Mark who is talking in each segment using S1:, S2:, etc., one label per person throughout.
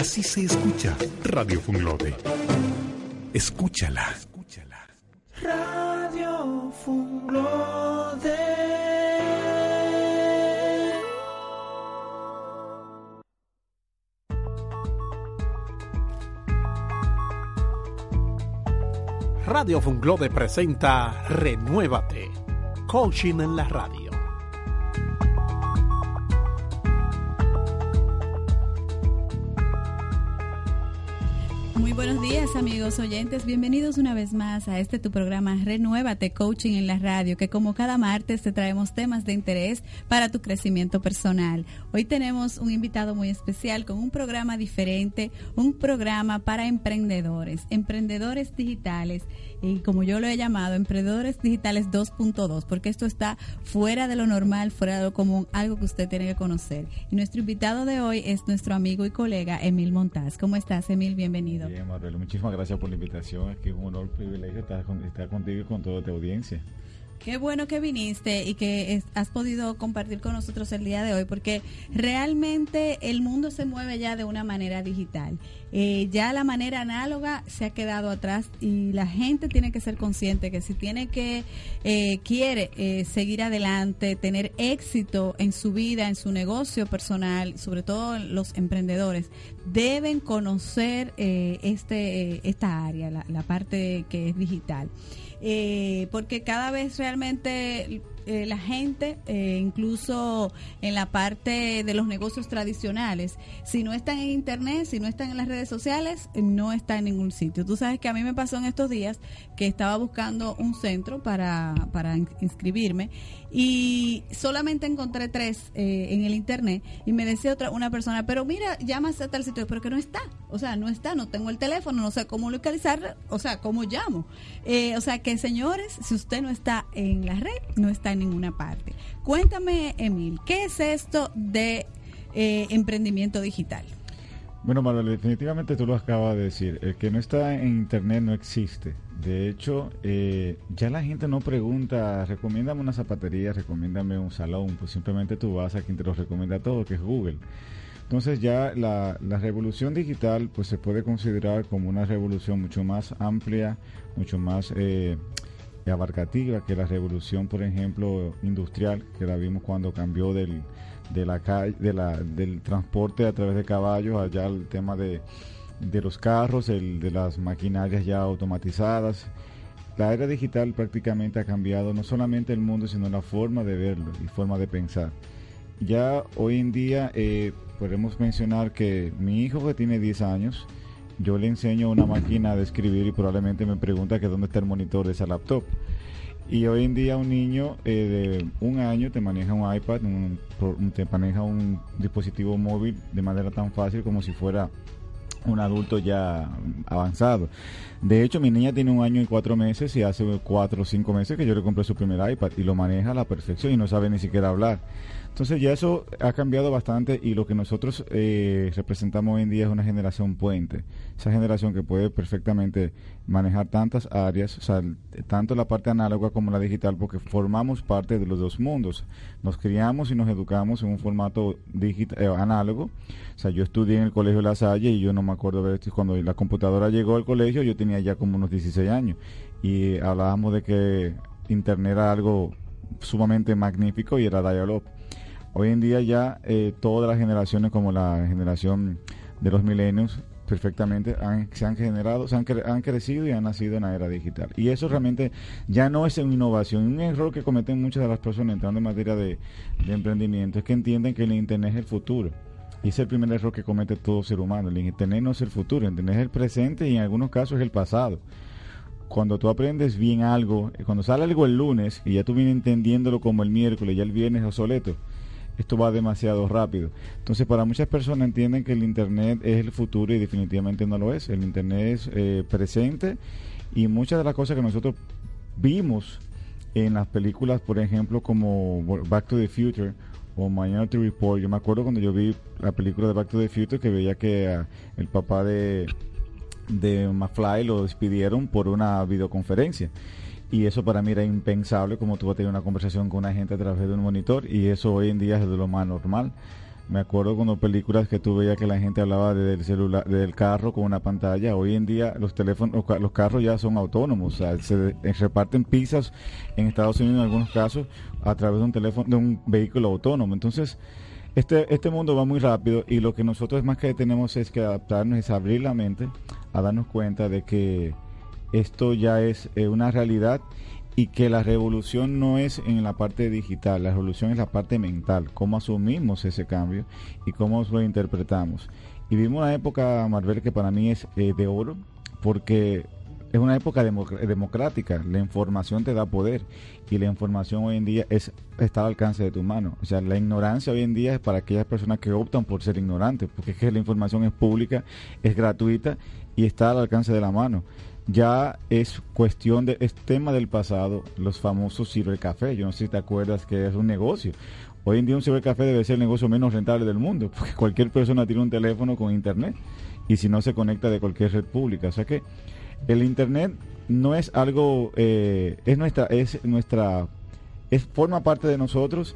S1: Así se escucha Radio Funglode. Escúchala.
S2: Radio Funglode.
S3: Radio Funglode presenta Renuévate. Coaching en la radio.
S4: Muy buenos días amigos oyentes, bienvenidos una vez más a este tu programa Renuévate Coaching en la radio, que como cada martes te traemos temas de interés para tu crecimiento personal. Hoy tenemos un invitado muy especial con un programa diferente, un programa para emprendedores, emprendedores digitales y como yo lo he llamado, Emprendedores Digitales 2.2, porque esto está fuera de lo normal, fuera de lo común, algo que usted tiene que conocer. Y nuestro invitado de hoy es nuestro amigo y colega Emil Montaz. ¿Cómo estás, Emil? Bienvenido.
S5: Bien, Marcelo, muchísimas gracias por la invitación. Es que es un honor, un privilegio estar, estar contigo y con toda tu audiencia.
S4: Qué bueno que viniste y que has podido compartir con nosotros el día de hoy, porque realmente el mundo se mueve ya de una manera digital. Eh, ya la manera análoga se ha quedado atrás y la gente tiene que ser consciente que si tiene que, eh, quiere eh, seguir adelante, tener éxito en su vida, en su negocio personal, sobre todo los emprendedores, deben conocer este, esta área, la parte que es digital eh, porque cada vez realmente eh, la gente, eh, incluso en la parte de los negocios tradicionales, si no están en Internet, si no están en las redes sociales, no está en ningún sitio. Tú sabes que a mí me pasó en estos días que estaba buscando un centro para, para inscribirme y solamente encontré tres eh, en el internet y me decía otra una persona, pero mira, llámase a tal sitio, pero que no está, o sea, no está, no tengo el teléfono, no sé cómo localizar, o sea, cómo llamo. O sea, que señores, si usted no está en la red, no está en ninguna parte. Cuéntame, Emil, ¿qué es esto de eh, emprendimiento digital?
S5: Bueno, Manuel, definitivamente tú lo acabas de decir. El que no está en Internet no existe. De hecho, eh, ya la gente no pregunta, recomiéndame una zapatería, recomiéndame un salón, pues simplemente tú vas a quien te lo recomienda todo, que es Google. Entonces ya la, revolución digital pues se puede considerar como una revolución mucho más amplia, mucho más eh, abarcativa que la revolución, por ejemplo, industrial, que la vimos cuando cambió del de la, de la, del transporte a través de caballos, allá el tema de, de los carros, el de las maquinarias ya automatizadas. La era digital prácticamente ha cambiado no solamente el mundo, sino la forma de verlo y forma de pensar. Ya hoy en día eh, podemos mencionar que mi hijo que tiene 10 años, yo le enseño una máquina de escribir y probablemente me pregunta que dónde está el monitor de esa laptop. Y hoy en día un niño eh, de un año te maneja un iPad, te maneja un dispositivo móvil de manera tan fácil como si fuera un adulto ya avanzado. De hecho, mi niña tiene un año y cuatro meses y hace cuatro o cinco meses que yo le compré su primer iPad y lo maneja a la perfección y no sabe ni siquiera hablar. Entonces ya eso ha cambiado bastante y lo que nosotros eh, representamos hoy en día es una generación puente, esa generación que puede perfectamente manejar tantas áreas, o sea, tanto la parte análoga como la digital, porque formamos parte de los dos mundos. Nos criamos y nos educamos en un formato digital, eh, análogo. O sea, yo estudié en el Colegio La Salle y yo no me acuerdo de esto, cuando la computadora llegó al colegio yo tenía ya como unos 16 años y hablábamos de que Internet era algo sumamente magnífico y era dial-up Hoy en día ya eh, todas las generaciones, como la generación de los milenios, perfectamente se han generado, se han, han, crecido y han nacido en la era digital. Y eso realmente ya no es una innovación. Un error que cometen muchas de las personas entrando en materia de, emprendimiento es que entienden que el Internet es el futuro. Y es el primer error que comete todo ser humano. El Internet no es el futuro, el Internet es el presente y en algunos casos es el pasado. Cuando tú aprendes bien algo, cuando sale algo el lunes y ya tú vienes entendiéndolo como el miércoles, ya el viernes es obsoleto esto va demasiado rápido. Entonces, para muchas personas entienden que el Internet es el futuro y definitivamente no lo es. El Internet es eh, presente y muchas de las cosas que nosotros vimos en las películas, por ejemplo, como Back to the Future o Minority Report. Yo me acuerdo cuando yo vi la película de Back to the Future que veía que ah, el papá de, de McFly lo despidieron por una videoconferencia. Y eso para mí era impensable, como tú vas a tener una conversación con una gente a través de un monitor, y eso hoy en día es de lo más normal. Me acuerdo cuando películas que tú veías que la gente hablaba del celular, del carro con una pantalla. Hoy en día los teléfonos, los carros ya son autónomos. O sea, se reparten pizzas en Estados Unidos en algunos casos a través de un teléfono, de un vehículo autónomo. Entonces, este, este mundo va muy rápido y lo que nosotros más que tenemos es que adaptarnos, es abrir la mente a darnos cuenta de que esto ya es eh, una realidad y que la revolución no es en la parte digital, la revolución es la parte mental, cómo asumimos ese cambio y cómo lo interpretamos. Y vivimos una época, Marvel, que para mí es eh, de oro, porque es una época democrática, la información te da poder y la información hoy en día es, está al alcance de tu mano. O sea, la ignorancia hoy en día es para aquellas personas que optan por ser ignorantes, porque es que la información es pública, es gratuita y está al alcance de la mano ya es cuestión de, es tema del pasado, los famosos cibercafés. Yo no sé si te acuerdas que es un negocio. Hoy en día un cibercafé debe ser el negocio menos rentable del mundo, porque cualquier persona tiene un teléfono con internet y si no se conecta de cualquier red pública. O sea que el internet no es algo, eh, es nuestra, es nuestra, es forma parte de nosotros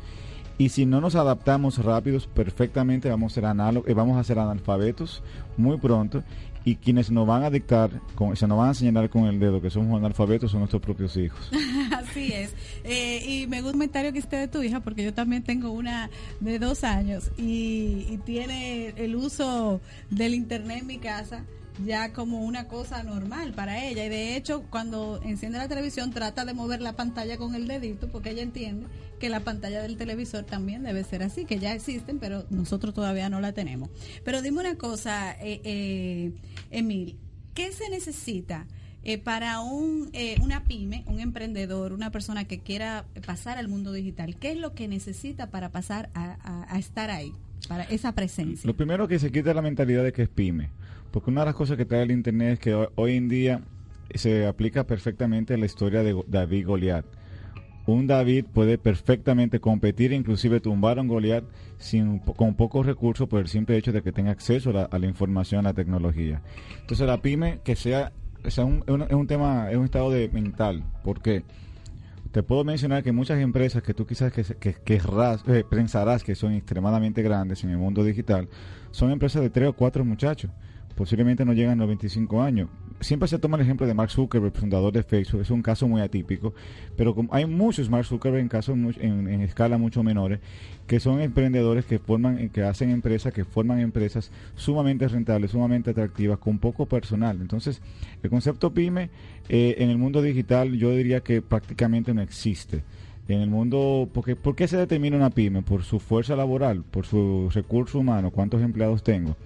S5: y si no nos adaptamos rápidos, perfectamente vamos a ser eh, vamos a ser analfabetos muy pronto y quienes nos van a dictar, con, se nos van a señalar con el dedo que somos analfabetos son nuestros propios hijos.
S4: Así es. Eh, y me gusta un comentario que esté de tu hija, porque yo también tengo una de dos años y tiene el uso del internet en mi casa ya como una cosa normal para ella y de hecho cuando enciende la televisión trata de mover la pantalla con el dedito porque ella entiende que la pantalla del televisor también debe ser así, que ya existen pero nosotros todavía no la tenemos. Pero dime una cosa, eh, eh, Emil, ¿qué se necesita? Eh, para un, eh, una pyme, un emprendedor, una persona que quiera pasar al mundo digital, ¿qué es lo que necesita para pasar a, a estar ahí, para esa presencia?
S5: Lo primero que se quita la mentalidad de que es pyme. Porque una de las cosas que trae el Internet es que hoy en día se aplica perfectamente a la historia de David Goliat. Un David puede perfectamente competir, inclusive tumbar a un Goliat sin, con pocos recursos por el simple hecho de que tenga acceso a la, información, a la tecnología. Entonces la pyme que sea, es un, un, tema, es un estado de mental. porque Te puedo mencionar que muchas empresas que tú quizás que, que, eh, pensarás que son extremadamente grandes en el mundo digital, son empresas de tres o cuatro muchachos posiblemente no llegan a los 25 años. Siempre se toma el ejemplo de Mark Zuckerberg, fundador de Facebook, es un caso muy atípico, pero hay muchos Mark Zuckerberg en casos en, escala mucho menores que son emprendedores que forman, que hacen empresas, que forman empresas sumamente rentables, sumamente atractivas, con poco personal. Entonces, el concepto pyme eh, en el mundo digital yo diría que prácticamente no existe en el mundo, porque, ¿por qué se determina una pyme? Por su fuerza laboral, por su recurso humano, cuántos empleados tengo.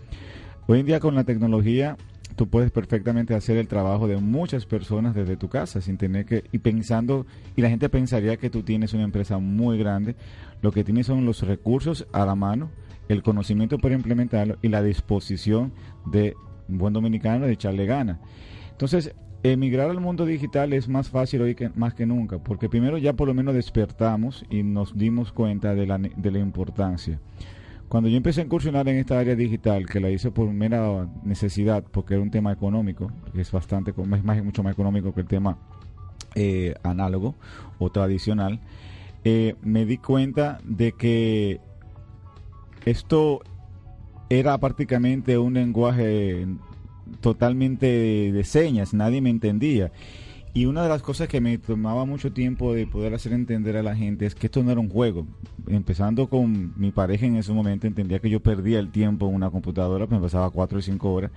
S5: Hoy en día con la tecnología tú puedes perfectamente hacer el trabajo de muchas personas desde tu casa sin tener que y pensando y la gente pensaría que tú tienes una empresa muy grande. Lo que tienes son los recursos a la mano el conocimiento para implementarlo y la disposición de un buen dominicano de echarle gana. Entonces emigrar al mundo digital es más fácil hoy que más que nunca porque primero ya por lo menos despertamos y nos dimos cuenta de la, de la importancia cuando yo empecé a incursionar en esta área digital, que la hice por mera necesidad, porque era un tema económico, que es bastante, es mucho más económico que el tema eh, análogo o tradicional, eh, me di cuenta de que esto era prácticamente un lenguaje totalmente de señas, nadie me entendía. Y una de las cosas que me tomaba mucho tiempo de poder hacer entender a la gente es que esto no era un juego. Empezando con mi pareja en ese momento, entendía que yo perdía el tiempo en una computadora, me pasaba cuatro o cinco horas.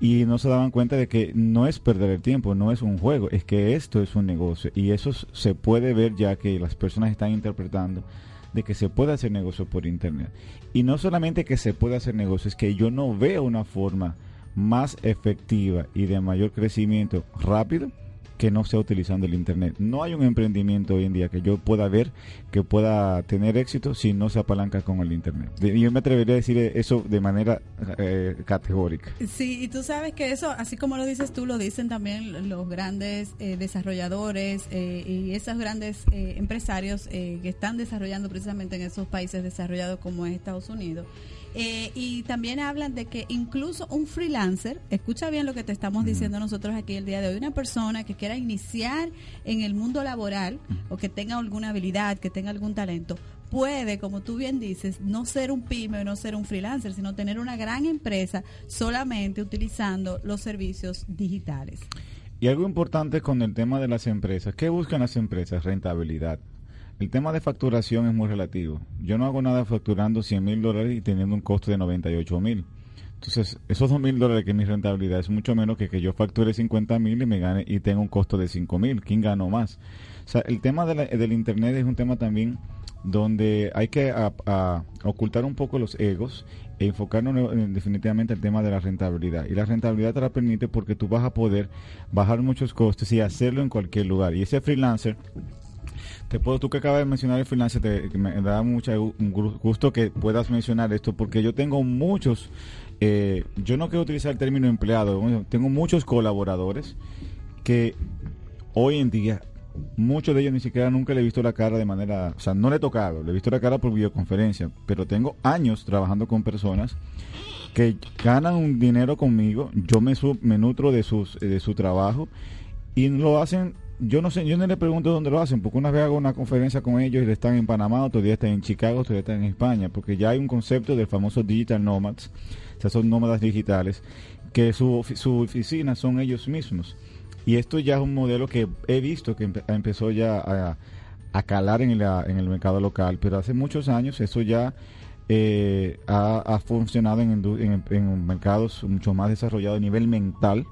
S5: Y no se daban cuenta de que no es perder el tiempo, no es un juego, es que esto es un negocio. Y eso se puede ver ya que las personas están interpretando de que se puede hacer negocio por Internet. Y no solamente que se puede hacer negocio, es que yo no veo una forma más efectiva y de mayor crecimiento rápido que no sea utilizando el Internet. No hay un emprendimiento hoy en día que yo pueda ver que pueda tener éxito si no se apalanca con el Internet. Yo me atrevería a decir eso de manera eh, categórica.
S4: Sí, y tú sabes que eso, así como lo dices tú, lo dicen también los grandes eh, desarrolladores eh, y esos grandes empresarios que están desarrollando precisamente en esos países desarrollados como es Estados Unidos. Eh, y también hablan de que incluso un freelancer, escucha bien lo que te estamos diciendo nosotros aquí el día de hoy, una persona que quiera iniciar en el mundo laboral o que tenga alguna habilidad, que tenga algún talento, puede, como tú bien dices, no ser un pyme o no ser un freelancer, sino tener una gran empresa solamente utilizando los servicios digitales.
S5: Y algo importante con el tema de las empresas, ¿qué buscan las empresas? Rentabilidad. El tema de facturación es muy relativo. Yo no hago nada facturando 100 mil dólares y teniendo un costo de 98 mil. Entonces, esos 2 mil dólares que es mi rentabilidad es mucho menos que que yo facture 50 mil y me gane y tenga un costo de 5 mil. ¿Quién ganó más? O sea, el tema del Internet es un tema también donde hay que ocultar un poco los egos e enfocarnos en, definitivamente el tema de la rentabilidad. Y la rentabilidad te la permite porque tú vas a poder bajar muchos costes y hacerlo en cualquier lugar. Y ese freelancer te puedo, tú que acabas de mencionar el freelancer, te, me da mucho gusto que puedas mencionar esto, porque yo tengo muchos, eh, yo no quiero utilizar el término empleado, tengo muchos colaboradores que hoy en día, muchos de ellos ni siquiera nunca le he visto la cara de manera, o sea, no le he tocado, le he visto la cara por videoconferencia, pero tengo años trabajando con personas que ganan un dinero conmigo, yo me, me nutro de, sus, de su trabajo y lo hacen yo no sé, yo no le pregunto dónde lo hacen, porque una vez hago una conferencia con ellos y están en Panamá, otro día están en Chicago, otro día están en España, porque ya hay un concepto del famoso digital nomads, o sea, son nómadas digitales, que su, su oficina son ellos mismos. Y esto ya es un modelo que he visto que empezó ya a, calar en, en el mercado local, pero hace muchos años eso ya eh, ha, funcionado en, en mercados mucho más desarrollados a nivel mental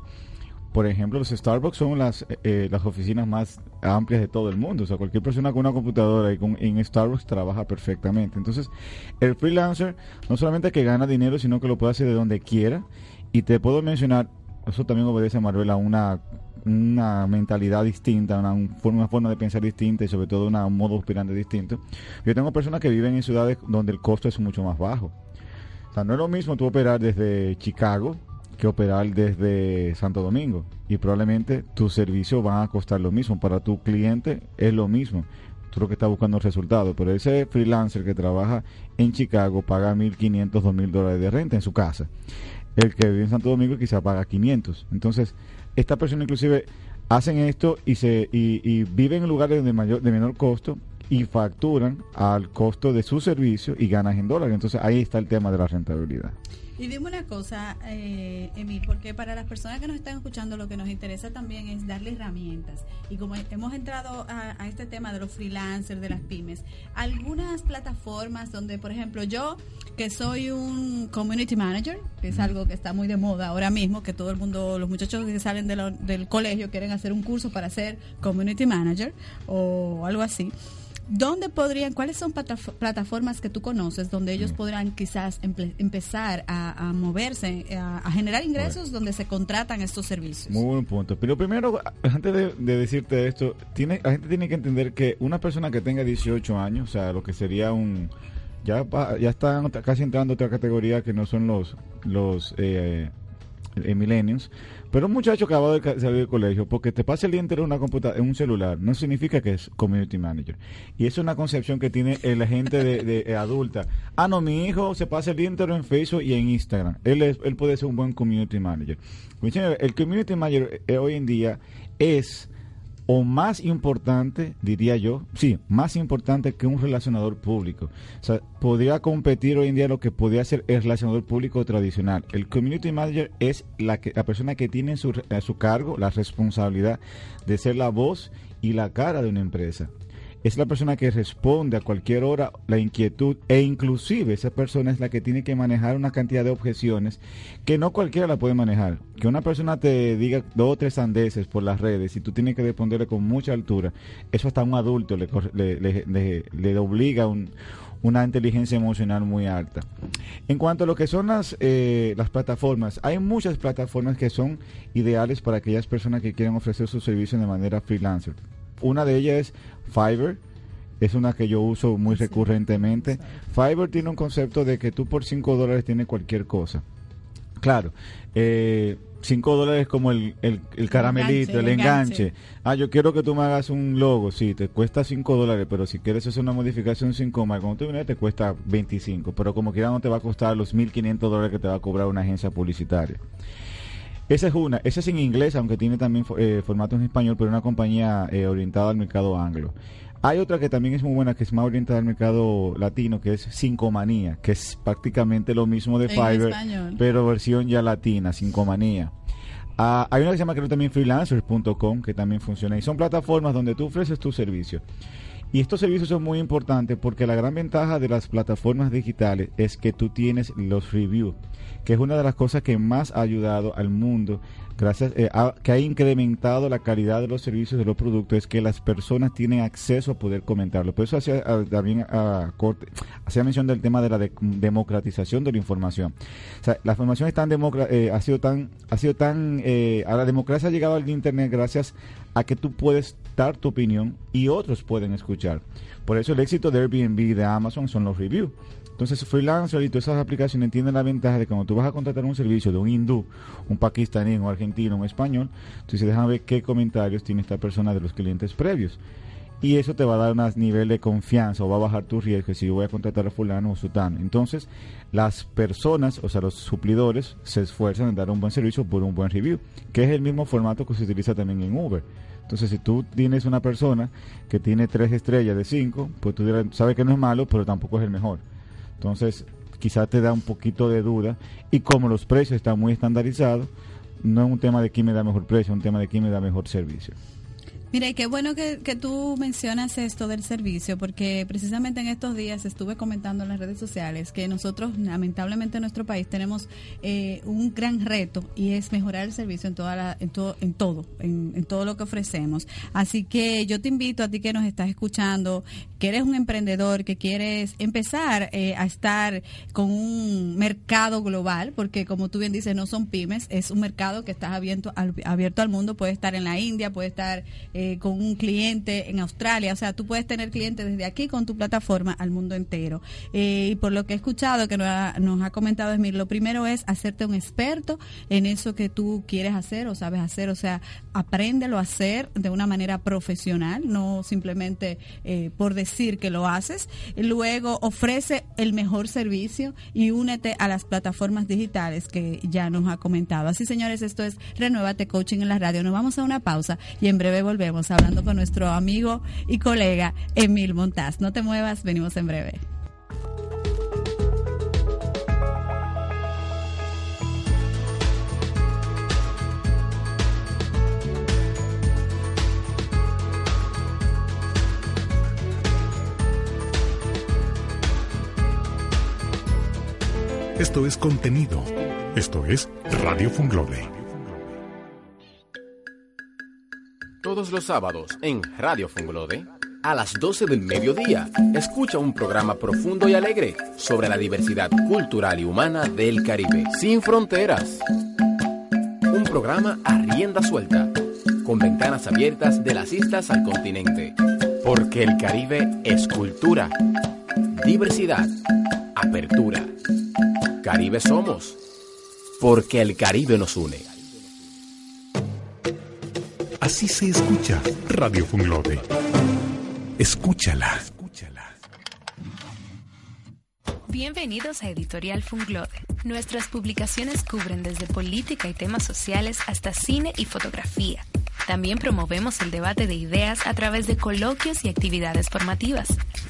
S5: por ejemplo, los Starbucks son las, eh, las oficinas más amplias de todo el mundo. O sea, cualquier persona con una computadora y con, en Starbucks trabaja perfectamente. Entonces, el freelancer no solamente que gana dinero, sino que lo puede hacer de donde quiera. Y te puedo mencionar, eso también obedece a Marvel a una, una mentalidad distinta, una, una forma de pensar distinta y sobre todo una, un modo operante distinto. Yo tengo personas que viven en ciudades donde el costo es mucho más bajo. O sea, no es lo mismo tú operar desde Chicago que operar desde Santo Domingo y probablemente tus servicios van a costar lo mismo. Para tu cliente es lo mismo. Tú lo que estás buscando resultados. Pero ese freelancer que trabaja en Chicago paga 1.500, 2.000 dólares de renta en su casa. El que vive en Santo Domingo quizá paga 500. Entonces, esta persona inclusive hacen esto y, se, y, viven en lugares de, mayor, de menor costo y facturan al costo de su servicio y ganan en dólares. Entonces ahí está el tema de la rentabilidad.
S4: Y dime una cosa, eh, Emil, porque para las personas que nos están escuchando lo que nos interesa también es darle herramientas. Y como hemos entrado a, este tema de los freelancers, de las pymes, algunas plataformas donde, por ejemplo, yo que soy un community manager, que es algo que está muy de moda ahora mismo, que todo el mundo, los muchachos que salen del colegio quieren hacer un curso para ser community manager o algo así. ¿Dónde podrían, cuáles son plataformas que tú conoces donde ellos mm. podrán quizás empezar a, moverse, a, generar ingresos donde se contratan estos servicios?
S5: Muy buen punto. Pero primero, antes de, decirte esto, tiene, la gente tiene que entender que una persona que tenga 18 años, o sea, lo que sería un... Ya, ya están casi entrando a otra categoría que no son los, los eh, eh, millennials, pero un muchacho que acaba de salir del colegio, porque te pasa el día entero en una computadora, en un celular, no significa que es community manager. Y es una concepción que tiene la gente de, eh, adulta. Ah, no, mi hijo se pasa el día entero en Facebook y en Instagram. Él, él puede ser un buen community manager. El community manager eh, hoy en día es o más importante, diría yo, sí, más importante que un relacionador público. O sea, podría competir hoy en día lo que podría ser el relacionador público tradicional. El community manager es la, que, la persona que tiene su, a su cargo la responsabilidad de ser la voz y la cara de una empresa es la persona que responde a cualquier hora la inquietud e inclusive esa persona es la que tiene que manejar una cantidad de objeciones que no cualquiera la puede manejar. Que una persona te diga dos o tres sandeces por las redes y tú tienes que responderle con mucha altura, eso hasta un adulto le, le, le, obliga un, una inteligencia emocional muy alta. En cuanto a lo que son las, eh, las plataformas, hay muchas plataformas que son ideales para aquellas personas que quieren ofrecer sus servicios de manera freelancer. Una de ellas es Fiverr, es una que yo uso muy recurrentemente. Fiverr tiene un concepto de que tú por 5 dólares tienes cualquier cosa. Claro, eh, 5 dólares como el, el, el caramelito, el, enganche. Ah, yo quiero que tú me hagas un logo, sí, te cuesta 5 dólares, pero si quieres hacer una modificación sin coma, cuando tú vienes te cuesta 25, pero como quiera no te va a costar los 1.500 dólares que te va a cobrar una agencia publicitaria. Esa es una, esa es en inglés, aunque tiene también eh, formato en español, pero una compañía eh, orientada al mercado anglo. Hay otra que también es muy buena, que es más orientada al mercado latino, que es Cincomanía, que es prácticamente lo mismo de Fiverr, pero versión ya latina, Cincomanía. Ah, hay una que se llama creo también freelancers.com, que también funciona, y son plataformas donde tú ofreces tu servicio. Y estos servicios son muy importantes porque la gran ventaja de las plataformas digitales es que tú tienes los reviews, que es una de las cosas que más ha ayudado al mundo, gracias eh, a- que ha incrementado la calidad de los servicios de los productos, es que las personas tienen acceso a poder comentarlo. Por eso hacía ah, también ah, corte- hacía mención del tema de la de- democratización de la información. O sea, la información es tan democra- eh, ha sido tan, ha sido tan, eh, a la democracia ha llegado al internet gracias a que tú puedes dar tu opinión y otros pueden escuchar. Por eso el éxito de Airbnb y de Amazon son los reviews. Entonces Freelancer y todas esas aplicaciones tienen la ventaja de que cuando tú vas a contratar un servicio de un hindú, un pakistaní, un argentino, un español, dices, déjame ver qué comentarios tiene esta persona de los clientes previos. Y eso te va a dar un nivel de confianza o va a bajar tu riesgo si yo voy a contratar a fulano o sutano. Entonces, las personas, o sea, los suplidores, se esfuerzan en dar un buen servicio por un buen review, que es el mismo formato que se utiliza también en Uber. Entonces, si tú tienes una persona que tiene tres estrellas de cinco, pues tú sabes que no es malo, pero tampoco es el mejor. Entonces, quizás te da un poquito de duda. Y como los precios están muy estandarizados, no es un tema de quién me da mejor precio, es un tema de quién me da mejor servicio.
S4: Mira, y qué bueno que, que tú mencionas esto del servicio, porque precisamente en estos días estuve comentando en las redes sociales que nosotros, lamentablemente en nuestro país, tenemos eh, un gran reto y es mejorar el servicio en, toda la, en, todo, en todo, en, todo lo que ofrecemos. Así que yo te invito a ti que nos estás escuchando, que eres un emprendedor, que quieres empezar eh, a estar con un mercado global, porque como tú bien dices, no son pymes, es un mercado que está abierto al, abierto al mundo, puede estar en la India, puede estar eh, con un cliente en Australia, o sea, tú puedes tener clientes desde aquí con tu plataforma al mundo entero. Eh, y por lo que he escuchado que nos ha, comentado Esmir, lo primero es hacerte un experto en eso que tú quieres hacer o sabes hacer, o sea, apréndelo a hacer de una manera profesional, no simplemente eh, por decir que lo haces. Luego ofrece el mejor servicio y únete a las plataformas digitales que ya nos ha comentado. Así, señores, esto es Renuévate Coaching en la radio. Nos vamos a una pausa y en breve volvemos hablando con nuestro amigo y colega Emil Montaz. No te muevas, venimos en breve.
S1: Esto es contenido. Esto es Radio Funglode.
S6: Todos los sábados en Radio Funglode, a las 12 del mediodía, escucha un programa profundo y alegre sobre la diversidad cultural y humana del Caribe, sin fronteras. Un programa a rienda suelta, con ventanas abiertas de las islas al continente. Porque el Caribe es cultura, diversidad, apertura. Caribe somos, porque el Caribe nos une.
S1: Así se escucha Radio Funglode. Escúchala.
S7: Bienvenidos a Editorial Funglode. Nuestras publicaciones cubren desde política y temas sociales hasta cine y fotografía. También promovemos el debate de ideas a través de coloquios y actividades formativas.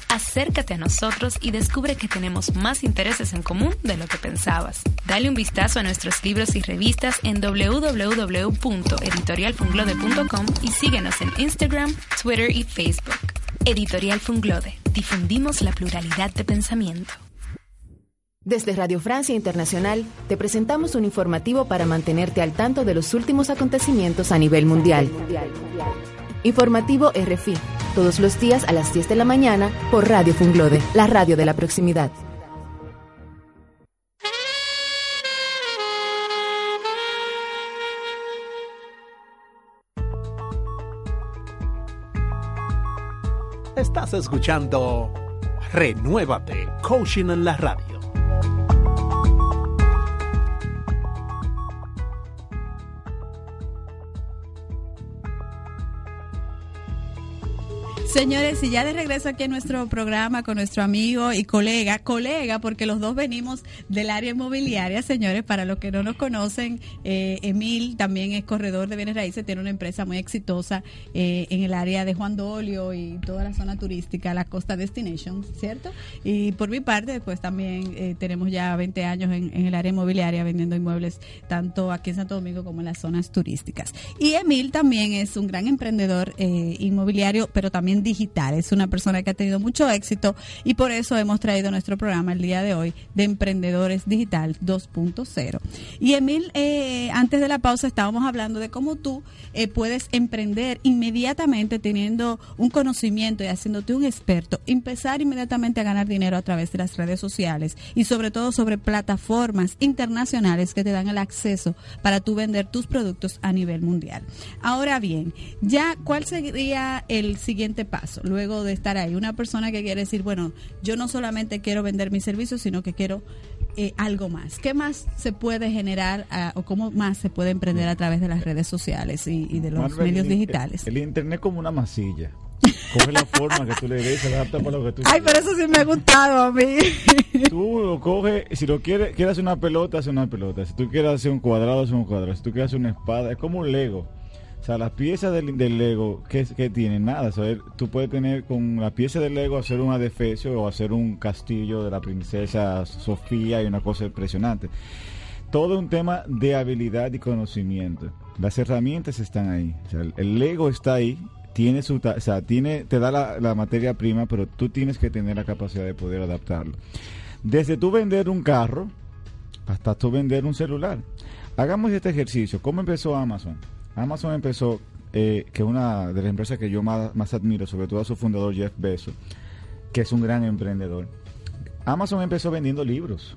S7: Acércate a nosotros y descubre que tenemos más intereses en común de lo que pensabas. Dale un vistazo a nuestros libros y revistas en www.editorialfunglode.com y síguenos en Instagram, Twitter y Facebook. Editorial Funglode. Difundimos la pluralidad de pensamiento.
S8: Desde Radio Francia Internacional te presentamos un informativo para mantenerte al tanto de los últimos acontecimientos a nivel mundial. Informativo RFI, todos los días a las 10 de la mañana por Radio Funglode, la radio de la proximidad.
S3: Estás escuchando Renuévate, Coaching en la Radio.
S4: Señores, y ya de regreso aquí en nuestro programa con nuestro amigo y colega, colega, porque los dos venimos del área inmobiliaria, señores, para los que no nos conocen, eh, Emil también es corredor de bienes raíces, tiene una empresa muy exitosa eh, en el área de Juan Dolio y toda la zona turística, la Costa Destination, ¿cierto? Y por mi parte, pues también eh, tenemos ya 20 años en, en el área inmobiliaria vendiendo inmuebles, tanto aquí en Santo Domingo como en las zonas turísticas. Y Emil también es un gran emprendedor inmobiliario, pero también digital. Es una persona que ha tenido mucho éxito y por eso hemos traído nuestro programa el día de hoy de Emprendedores Digital 2.0. Y Emil, eh, antes de la pausa estábamos hablando de cómo tú eh, puedes emprender inmediatamente teniendo un conocimiento y haciéndote un experto, empezar inmediatamente a ganar dinero a través de las redes sociales y sobre todo sobre plataformas internacionales que te dan el acceso para tú vender tus productos a nivel mundial. Ahora bien, ya cuál sería el siguiente paso luego de estar ahí? Una persona que quiere decir, bueno, yo no solamente quiero vender mis servicios, sino que quiero eh, algo más. ¿Qué más se puede generar ah, o cómo más se puede emprender a través de las redes sociales y, de los medios digitales?
S5: El, Internet como una masilla. Coge la forma que tú le des, se adapta para lo que tú
S4: Ay, pero eso sí me ha gustado a mí.
S5: Tú lo coges, si lo quieres, quieres hacer una pelota, hace una pelota. Si tú quieres hacer un cuadrado, hace un cuadrado. Si tú quieres hacer una espada, es como un Lego. Sea, las piezas del, Lego, ¿qué, ¿qué tienen? Nada. O tú puedes tener con la pieza del Lego hacer un adefesio o hacer un castillo de la princesa Sofía y una cosa impresionante. Todo un tema de habilidad y conocimiento. Las herramientas están ahí. O sea, el Lego está ahí, tiene su, o sea, tiene, te da la, la, materia prima, pero tú tienes que tener la capacidad de poder adaptarlo. Desde tú vender un carro hasta tú vender un celular. Hagamos este ejercicio. ¿Cómo empezó Amazon? Amazon empezó, eh, que es una de las empresas que yo más, más admiro, sobre todo a su fundador Jeff Bezos, que es un gran emprendedor. Amazon empezó vendiendo libros.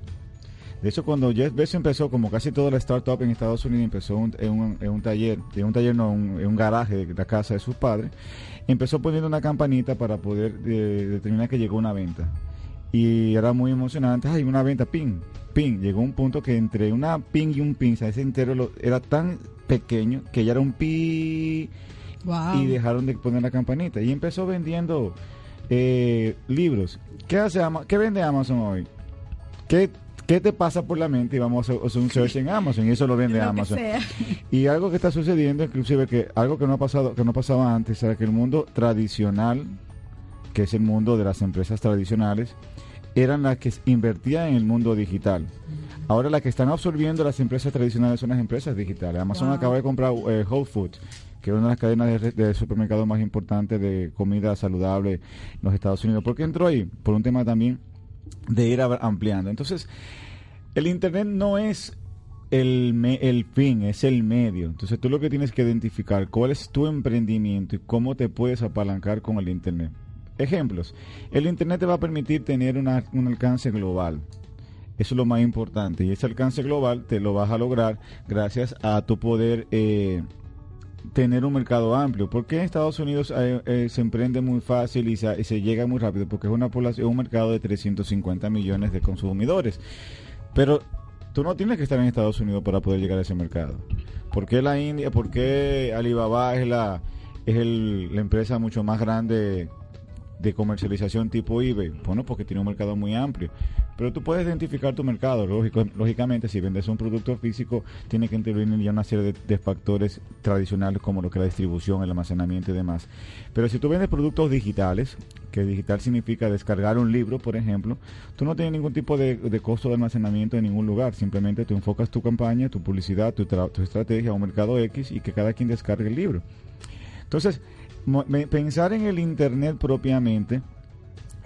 S5: De hecho, cuando Jeff Bezos empezó, como casi toda la startup en Estados Unidos, empezó en, un, en, un, taller, en un taller no, en un garaje de la casa de sus padres, empezó poniendo una campanita para poder eh, determinar que llegó una venta. Y era muy emocionante, hay una venta, ping, ping. Llegó un punto que entre una ping y un sea, ese entero lo, era tan pequeño que ya era un pi y dejaron de poner la campanita y empezó vendiendo eh, libros. ¿Qué hace ¿Qué vende Amazon hoy? ¿Qué, ¿Qué te pasa por la mente? Y vamos a hacer un search en Amazon y eso lo vende Amazon. Y algo que está sucediendo, inclusive que algo que no ha pasado, que no pasaba antes, era que el mundo tradicional, que es el mundo de las empresas tradicionales, eran las que invertían en el mundo digital. Ahora las que están absorbiendo las empresas tradicionales son las empresas digitales. Amazon acaba de comprar eh, Whole Foods, que es una de las cadenas de, supermercados más importantes de comida saludable en los Estados Unidos. ¿Por qué entró ahí? Por un tema también de ir ampliando. Entonces, el Internet no es el, el fin, es el medio. Entonces tú lo que tienes que identificar cuál es tu emprendimiento y cómo te puedes apalancar con el Internet. Ejemplos. El Internet te va a permitir tener un alcance global. Eso es lo más importante. Y ese alcance global te lo vas a lograr gracias a tu poder eh, tener un mercado amplio. porque en Estados Unidos eh, eh, se emprende muy fácil y se, llega muy rápido? Porque es una población, un mercado de 350 millones de consumidores. Pero tú no tienes que estar en Estados Unidos para poder llegar a ese mercado. ¿Por qué la India? ¿Por qué Alibaba es la es la empresa mucho más grande de comercialización tipo eBay? Bueno, porque tiene un mercado muy amplio. Pero tú puedes identificar tu mercado. Lógico, lógicamente, si vendes un producto físico, tiene que intervenir ya una serie de, factores tradicionales como lo que es la distribución, el almacenamiento y demás. Pero si tú vendes productos digitales, que digital significa descargar un libro, por ejemplo, tú no tienes ningún tipo de, costo de almacenamiento en ningún lugar. Simplemente tú enfocas tu campaña, tu publicidad, tu, tu estrategia a un mercado X y que cada quien descargue el libro. Entonces, pensar en el Internet propiamente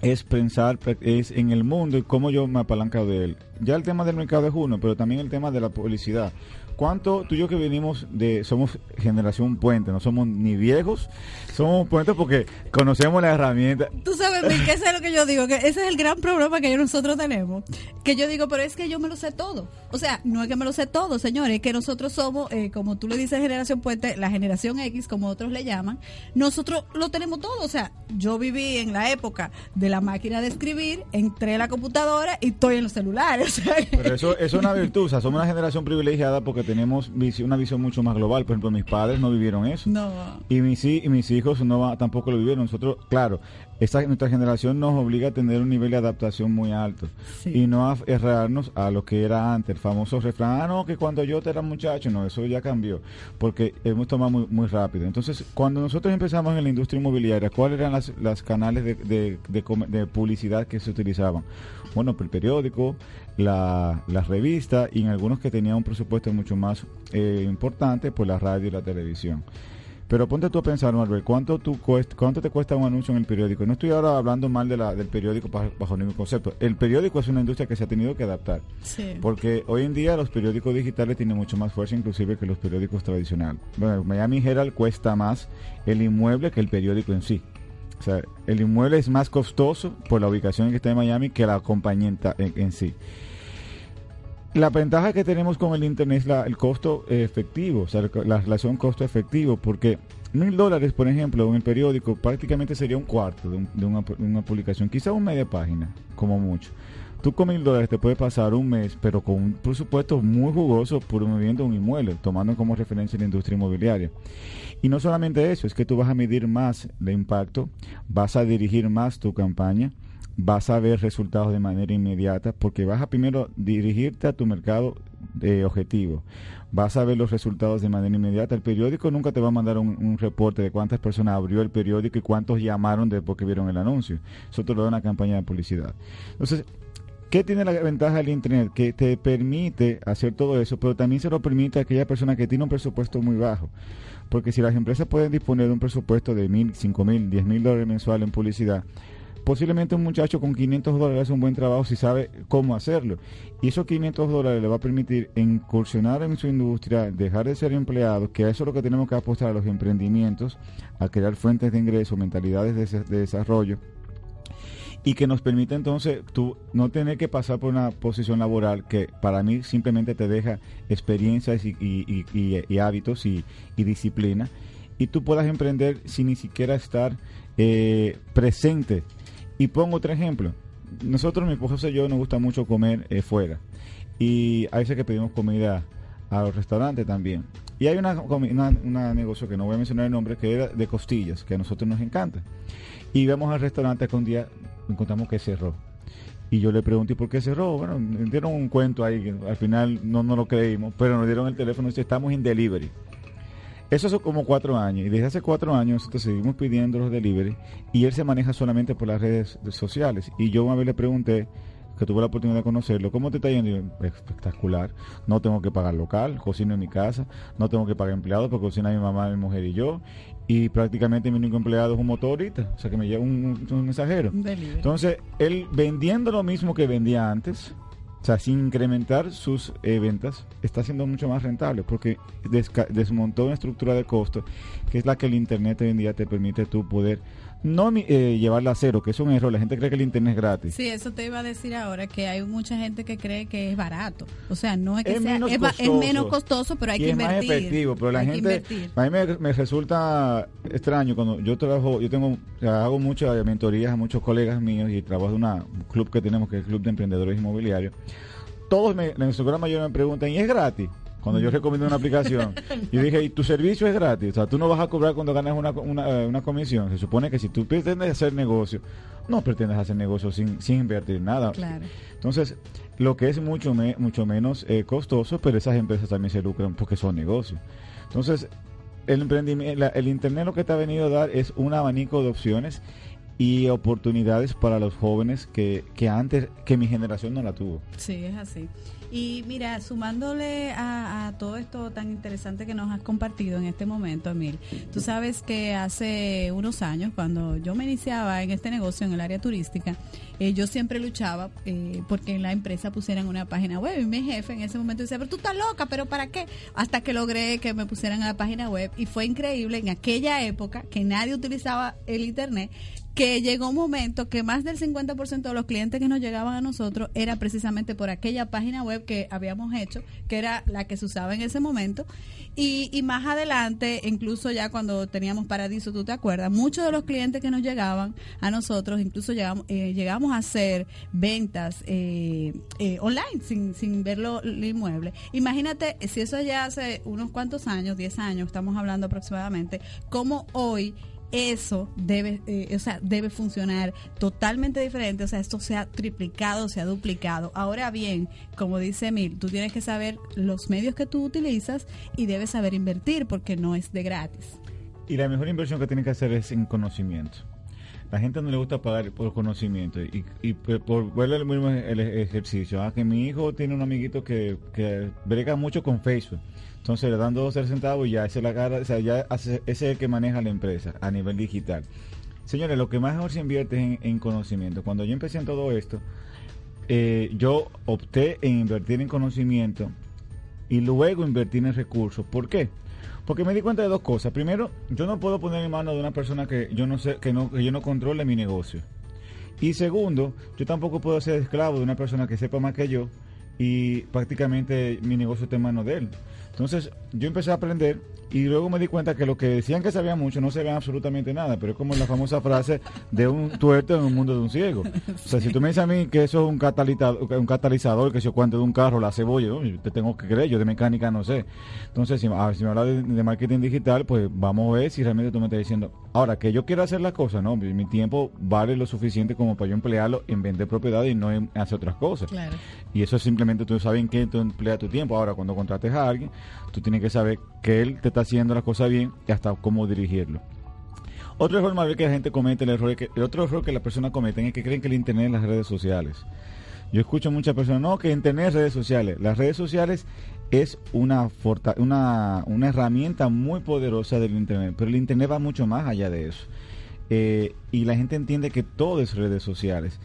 S5: es pensar es en el mundo y cómo yo me apalanco de él. ya el tema del mercado es uno, pero también el tema de la publicidad. ¿Cuánto tú y yo que venimos de, somos generación puente, no somos ni viejos, somos puentes porque conocemos la herramienta.
S4: Tú sabes, que eso es lo que yo digo, que ese es el gran problema que nosotros tenemos. Que yo digo, pero es que yo me lo sé todo. O sea, no es que me lo sé todo, señores, es que nosotros somos, eh, como tú le dices generación puente, la generación X, como otros le llaman, nosotros lo tenemos todo. O sea, yo viví en la época de la máquina de escribir, entré a la computadora y estoy en los celulares.
S5: pero eso, eso es una virtud, o sea, somos una generación privilegiada porque tenemos una visión mucho más global. Por ejemplo, mis padres no vivieron eso.
S4: No.
S5: Y mis, y mis hijos no tampoco lo vivieron. Nosotros, claro, esta, nuestra generación nos obliga a tener un nivel de adaptación muy alto y no a errarnos a lo que era antes, el famoso refrán, ah, no, que cuando yo era muchacho, no, eso ya cambió, porque hemos tomado muy, muy rápido. Entonces, cuando nosotros empezamos en la industria inmobiliaria, ¿cuáles eran las, las canales de, de, de, publicidad que se utilizaban? Bueno, el periódico, la, la revista y en algunos que tenían un presupuesto mucho más eh, importante, pues la radio y la televisión. Pero ponte tú a pensar, Marvel, ¿cuánto, tú ¿cuánto te cuesta un anuncio en el periódico? No estoy ahora hablando mal de la, del periódico bajo, ningún concepto. El periódico es una industria que se ha tenido que adaptar. Porque hoy en día los periódicos digitales tienen mucho más fuerza inclusive que los periódicos tradicionales. Bueno, Miami Herald cuesta más el inmueble que el periódico en sí. O sea, el inmueble es más costoso por la ubicación en que está en Miami que la compañía en sí. La ventaja que tenemos con el Internet es el costo efectivo, o sea, la relación costo-efectivo, porque mil dólares, por ejemplo, en el periódico prácticamente sería un cuarto de, una, publicación, quizá una media página, como mucho. Tú con mil dólares te puedes pasar un mes, pero con un presupuesto muy jugoso promoviendo un inmueble, tomando como referencia la industria inmobiliaria. Y no solamente eso, es que tú vas a medir más el impacto, vas a dirigir más tu campaña, vas a ver resultados de manera inmediata porque vas a primero dirigirte a tu mercado de objetivo. Vas a ver los resultados de manera inmediata. El periódico nunca te va a mandar un, reporte de cuántas personas abrió el periódico y cuántos llamaron después que vieron el anuncio. Eso te lo da una campaña de publicidad. Entonces, ¿Qué tiene la ventaja del Internet? Que te permite hacer todo eso, pero también se lo permite a aquella persona que tiene un presupuesto muy bajo. Porque si las empresas pueden disponer de un presupuesto de mil, cinco mil, diez mil dólares mensual en publicidad, posiblemente un muchacho con 500 dólares hace un buen trabajo si sabe cómo hacerlo. Y esos 500 dólares le va a permitir incursionar en su industria, dejar de ser empleado, que eso es lo que tenemos que apostar a los emprendimientos, a crear fuentes de ingreso, mentalidades de, desarrollo y que nos permite entonces tú no tener que pasar por una posición laboral que para mí simplemente te deja experiencias y, hábitos y, disciplina y tú puedas emprender sin ni siquiera estar eh, presente y pongo otro ejemplo. Nosotros, mi esposo y yo, nos gusta mucho comer eh, fuera. Y a veces que pedimos comida a los restaurantes también. Y hay una, una, negocio que no voy a mencionar el nombre, que era de costillas, que a nosotros nos encanta. Y vamos al restaurante que un día encontramos que cerró. Y yo le pregunté, ¿y por qué cerró? Bueno, dieron un cuento ahí, que al final no nos lo creímos, pero nos dieron el teléfono y dice, estamos en delivery. Eso es como cuatro años. Y desde hace cuatro años nosotros seguimos pidiendo los delivery y él se maneja solamente por las redes sociales. Y yo una vez le pregunté, que tuve la oportunidad de conocerlo, ¿cómo te está yendo? espectacular. No tengo que pagar local, cocino en mi casa, no tengo que pagar empleados porque cocina mi mamá, mi mujer y yo. Y prácticamente mi único empleado es un motorista, o sea que me lleva un, mensajero. Entonces, él vendiendo lo mismo que vendía antes, o sea, sin incrementar sus eh, ventas, está siendo mucho más rentable porque desmontó una estructura de costo que es la que el Internet hoy en día te permite tú poder no eh, llevarla a cero, que es un error. La gente cree que el internet es gratis.
S4: Sí, eso te iba a decir ahora, que hay mucha gente que cree que es barato. O sea, no es que sea, menos es, costoso, es, menos costoso, pero hay que invertir.
S5: Es más efectivo, pero la gente, a mí me, resulta extraño cuando yo trabajo, yo tengo, hago muchas mentorías a muchos colegas míos y trabajo en un club que tenemos, que es el Club de Emprendedores Inmobiliarios. Todos me, en su gran mayoría me preguntan, ¿y es gratis? Cuando yo recomiendo una aplicación. y dije, ¿y tu servicio es gratis? O sea, tú no vas a cobrar cuando ganas una, una, una comisión. Se supone que si tú pretendes hacer negocio, no pretendes hacer negocio sin, sin invertir nada.
S4: Claro.
S5: Entonces, lo que es mucho, mucho menos eh, costoso, pero esas empresas también se lucran porque son negocios. Entonces, el emprendimiento, el Internet lo que te ha venido a dar es un abanico de opciones y oportunidades para los jóvenes que, que antes, que mi generación no la tuvo.
S4: Sí, es así. Y mira, sumándole a, todo esto tan interesante que nos has compartido en este momento, Emil, tú sabes que hace unos años, cuando yo me iniciaba en este negocio en el área turística, eh, yo siempre luchaba eh, porque en la empresa pusieran una página web y mi jefe en ese momento decía, pero tú estás loca, pero ¿para qué? Hasta que logré que me pusieran a la página web y fue increíble en aquella época que nadie utilizaba el Internet que llegó un momento que más del 50% de los clientes que nos llegaban a nosotros era precisamente por aquella página web que habíamos hecho, que era la que se usaba en ese momento. Y, más adelante, incluso ya cuando teníamos Paradiso, tú te acuerdas, muchos de los clientes que nos llegaban a nosotros, incluso llegamos, eh, llegamos a hacer ventas eh, eh, online sin, sin verlo el inmueble. Imagínate si eso ya hace unos cuantos años, 10 años, estamos hablando aproximadamente, como hoy eso debe, eh, o sea, debe funcionar totalmente diferente. O sea, esto se ha triplicado, se ha duplicado. Ahora bien, como dice Emil, tú tienes que saber los medios que tú utilizas y debes saber invertir porque no es de gratis.
S5: Y la mejor inversión que tienes que hacer es en conocimiento. La gente no le gusta pagar por conocimiento y, y por ver el mismo el ejercicio. Ah, que mi hijo tiene un amiguito que, que brega mucho con Facebook entonces le dan dos o tres centavos y ya ese, la cara, o sea, ya ese es el que maneja la empresa a nivel digital. Señores, lo que más mejor se invierte es en, conocimiento. Cuando yo empecé en todo esto, eh, yo opté en invertir en conocimiento y luego invertir en recursos. ¿Por qué? Porque me di cuenta de dos cosas. Primero, yo no puedo poner en mano de una persona que yo no sé, que no, que yo no controle mi negocio. Y segundo, yo tampoco puedo ser esclavo de una persona que sepa más que yo y prácticamente mi negocio está en manos de él. Entonces yo empecé a aprender y luego me di cuenta que lo que decían que sabía mucho no sabían absolutamente nada, pero es como la famosa frase de un tuerto en un mundo de un ciego. O sea, si tú me dices a mí que eso es un catalizador, un catalizador que se cuente de un carro, la cebolla, te tengo que creer, yo de mecánica no sé. Entonces, si, si me hablas de, marketing digital, pues vamos a ver si realmente tú me estás diciendo, ahora que yo quiero hacer las cosas, no, mi tiempo vale lo suficiente como para yo emplearlo en vender propiedades y no en hacer otras cosas. Y eso simplemente tú sabes en qué tú empleas tu tiempo. Ahora, cuando contrates a alguien, tú tienes que saber que él te está haciendo las cosas bien y hasta cómo dirigirlo. Otro error más que la gente comete, el error que, el otro error que las personas cometen es que creen que el internet es las redes sociales. Yo escucho a muchas personas, no, que internet es redes sociales. Las redes sociales es una, una, una herramienta muy poderosa del internet, pero el internet va mucho más allá de eso. Eh, y la gente entiende que todo es redes sociales.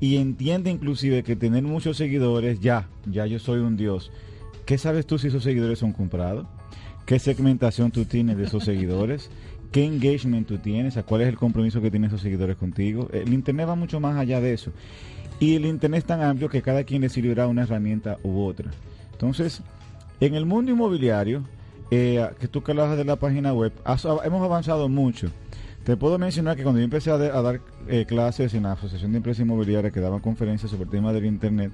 S5: Y entiende inclusive que tener muchos seguidores, ya, ya yo soy un dios. ¿Qué sabes tú si esos seguidores son comprados? ¿Qué segmentación tú tienes de esos seguidores? ¿Qué engagement tú tienes? ¿A cuál es el compromiso que tienen esos seguidores contigo? El Internet va mucho más allá de eso. Y el Internet es tan amplio que cada quien le sirvirá una herramienta u otra. Entonces, en el mundo inmobiliario, eh, que tú que hablas de la página web, hemos avanzado mucho. Te puedo mencionar que cuando yo empecé a, dar eh, clases en la Asociación de Empresas Inmobiliarias que daban conferencias sobre el tema del Internet,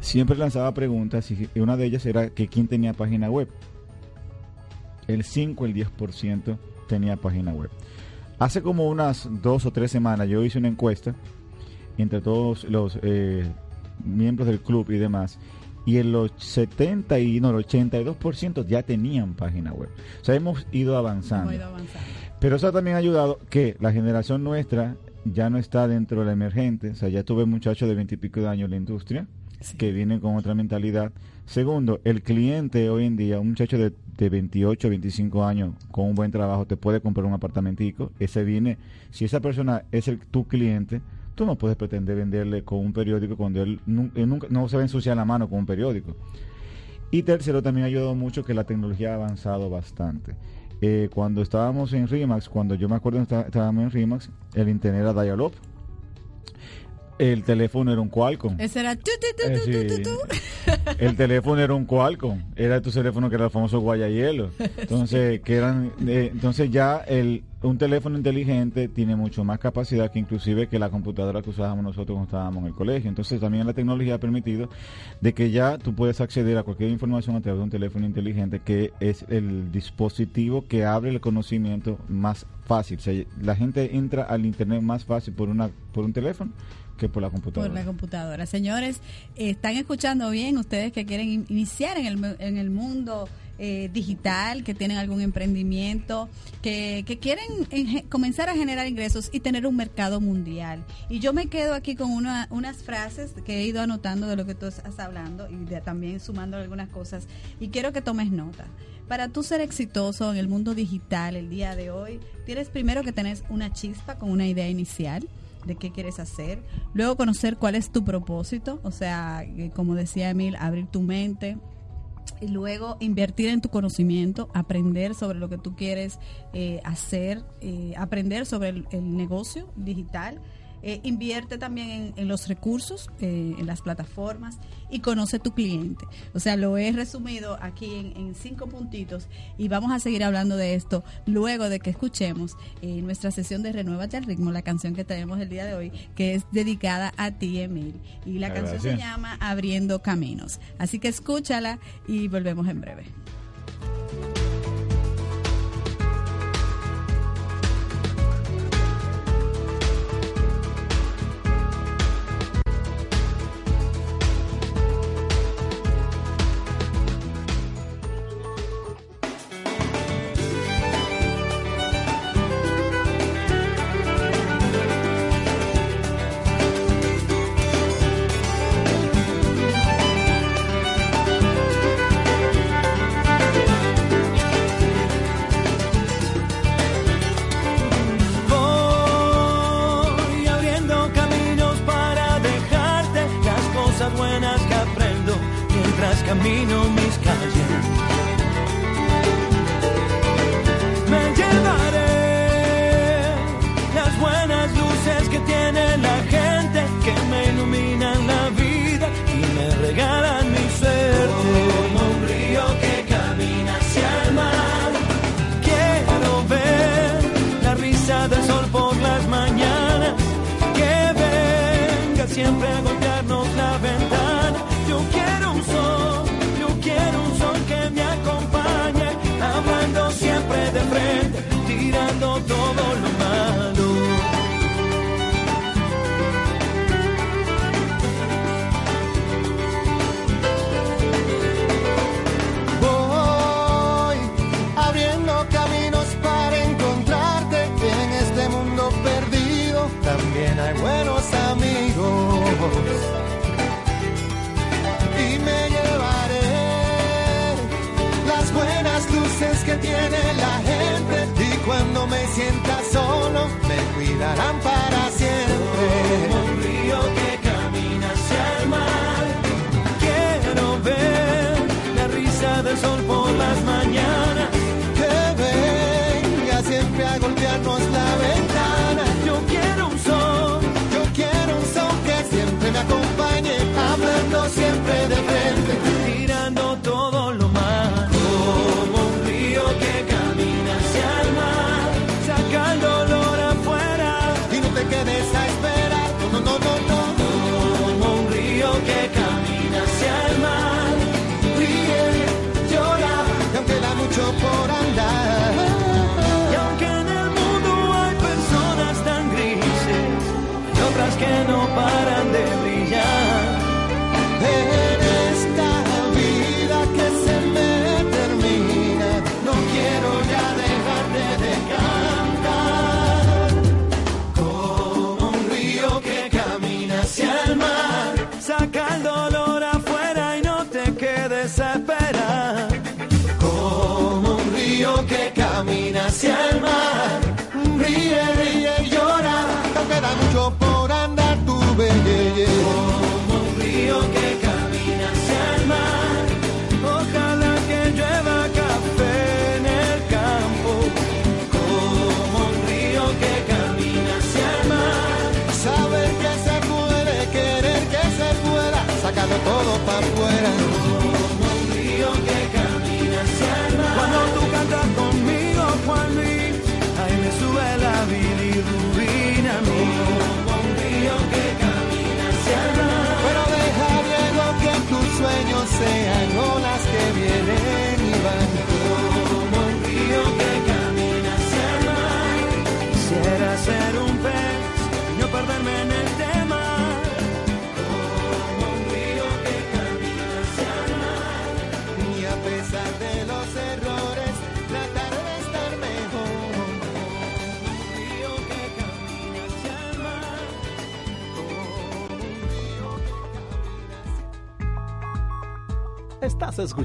S5: siempre lanzaba preguntas y una de ellas era que quién tenía página web. El 5, el 10% tenía página web. Hace como unas dos o tres semanas yo hice una encuesta entre todos los eh, miembros del club y demás y el 70 y no, el 82% ya tenían página web. O sea, hemos ido avanzando. Hemos ido avanzando. Pero eso también ha ayudado que la generación nuestra ya no está dentro de la emergente. O sea, ya tuve muchachos de 20 y pico de años en la industria que vienen con otra mentalidad. Segundo, el cliente hoy en día, un muchacho de, de 28, 25 años con un buen trabajo, te puede comprar un apartamentico. Ese viene, si esa persona es el, tu cliente, tú no puedes pretender venderle con un periódico cuando él, nunca, no se va a ensuciar la mano con un periódico. Y tercero, también ha ayudado mucho que la tecnología ha avanzado bastante. Eh, cuando estábamos en RIMAX, cuando yo me acuerdo que estábamos en RIMAX, el internet era dial-up el teléfono era un Qualcomm.
S4: Ese era...
S5: Eh, el teléfono era un Qualcomm. Era tu teléfono que era el famoso guayayelo. Entonces, que eran, eh, entonces ya el, un teléfono inteligente tiene mucho más capacidad que inclusive que la computadora que usábamos nosotros cuando estábamos en el colegio. Entonces, también la tecnología ha permitido de que ya tú puedes acceder a cualquier información a través de un teléfono inteligente que es el dispositivo que abre el conocimiento más fácil. O sea, la gente entra al internet más fácil por una por un teléfono que por la computadora.
S4: Por la computadora. Señores, están escuchando bien ustedes que quieren iniciar en el, en el mundo
S9: eh, digital, que tienen algún emprendimiento, que, que quieren comenzar a generar ingresos y tener un mercado mundial. Y yo me quedo aquí con una, unas frases que he ido anotando de lo que tú estás hablando y también sumando algunas cosas. Y quiero que tomes nota. Para tú ser exitoso en el mundo digital el día de hoy, tienes primero que tener una chispa con una idea inicial de qué quieres hacer, luego conocer cuál es tu propósito, o sea, eh, como decía Emil, abrir tu mente, y luego invertir en tu conocimiento, aprender sobre lo que tú quieres eh, hacer, eh, aprender sobre el, negocio digital eh, invierte también en, los recursos, eh, en las plataformas y conoce tu cliente. O sea, lo he resumido aquí en, cinco puntitos y vamos a seguir hablando de esto luego de que escuchemos eh, nuestra sesión de Renuévate al ritmo, la canción que tenemos el día de hoy, que es dedicada a ti, Emil. Y la canción se llama Abriendo Caminos. Así que escúchala y volvemos en breve.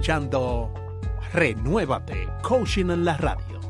S3: Escuchando Renuévate, Coaching en la Radio.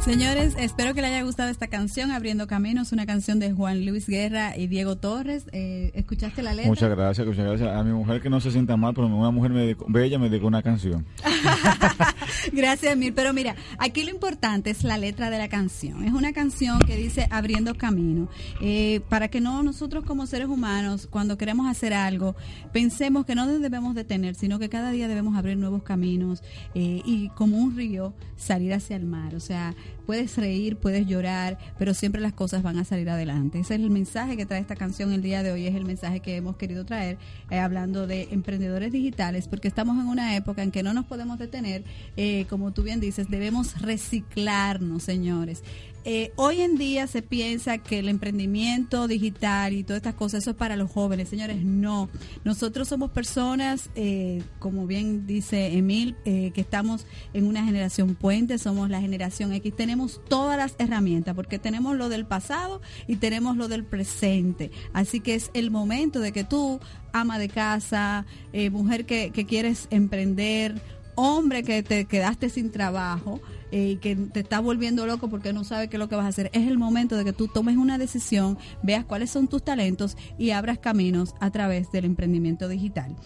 S4: Señores, espero que les haya gustado esta canción, Abriendo Caminos, una canción de Juan Luis Guerra y Diego Torres. Eh, ¿Escuchaste la letra?
S5: Muchas gracias, muchas gracias. A mi mujer que no se sienta mal, pero una mujer me dedicó, bella me dedicó una canción.
S4: gracias, Mir. Pero mira, aquí lo importante es la letra de la canción. Es una canción que dice Abriendo Camino. Eh, para que no nosotros como seres humanos, cuando queremos hacer algo, pensemos que no debemos detener, sino que cada día debemos abrir nuevos caminos eh, y como un río salir hacia el mar. O sea, Puedes reír, puedes llorar, pero siempre las cosas van a salir adelante. Ese es el mensaje que trae esta canción el día de hoy, es el mensaje que hemos querido traer eh, hablando de emprendedores digitales, porque estamos en una época en que no nos podemos detener, eh, como tú bien dices, debemos reciclarnos, señores. Eh, hoy en día se piensa que el emprendimiento digital y todas estas cosas, eso es para los jóvenes. Señores, no. Nosotros somos personas, eh, como bien dice Emil, eh, que estamos en una generación puente, somos la generación X. Tenemos todas las herramientas, porque tenemos lo del pasado y tenemos lo del presente. Así que es el momento de que tú, ama de casa, mujer que, que quieres emprender, hombre que te quedaste sin trabajo, y eh, que te está volviendo loco porque no sabe qué es lo que vas a hacer. Es el momento de que tú tomes una decisión, veas cuáles son tus talentos y abras caminos a través del emprendimiento digital.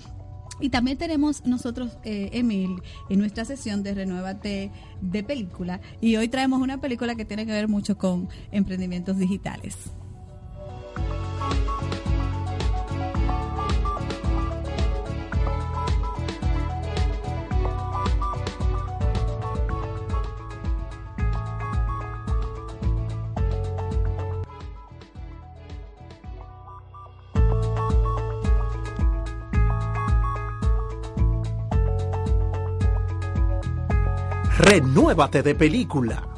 S4: Y también tenemos nosotros, eh, Emil, en nuestra sesión de Renuévate de película. Y hoy traemos una película que tiene que ver mucho con emprendimientos digitales.
S3: Renuévate de película.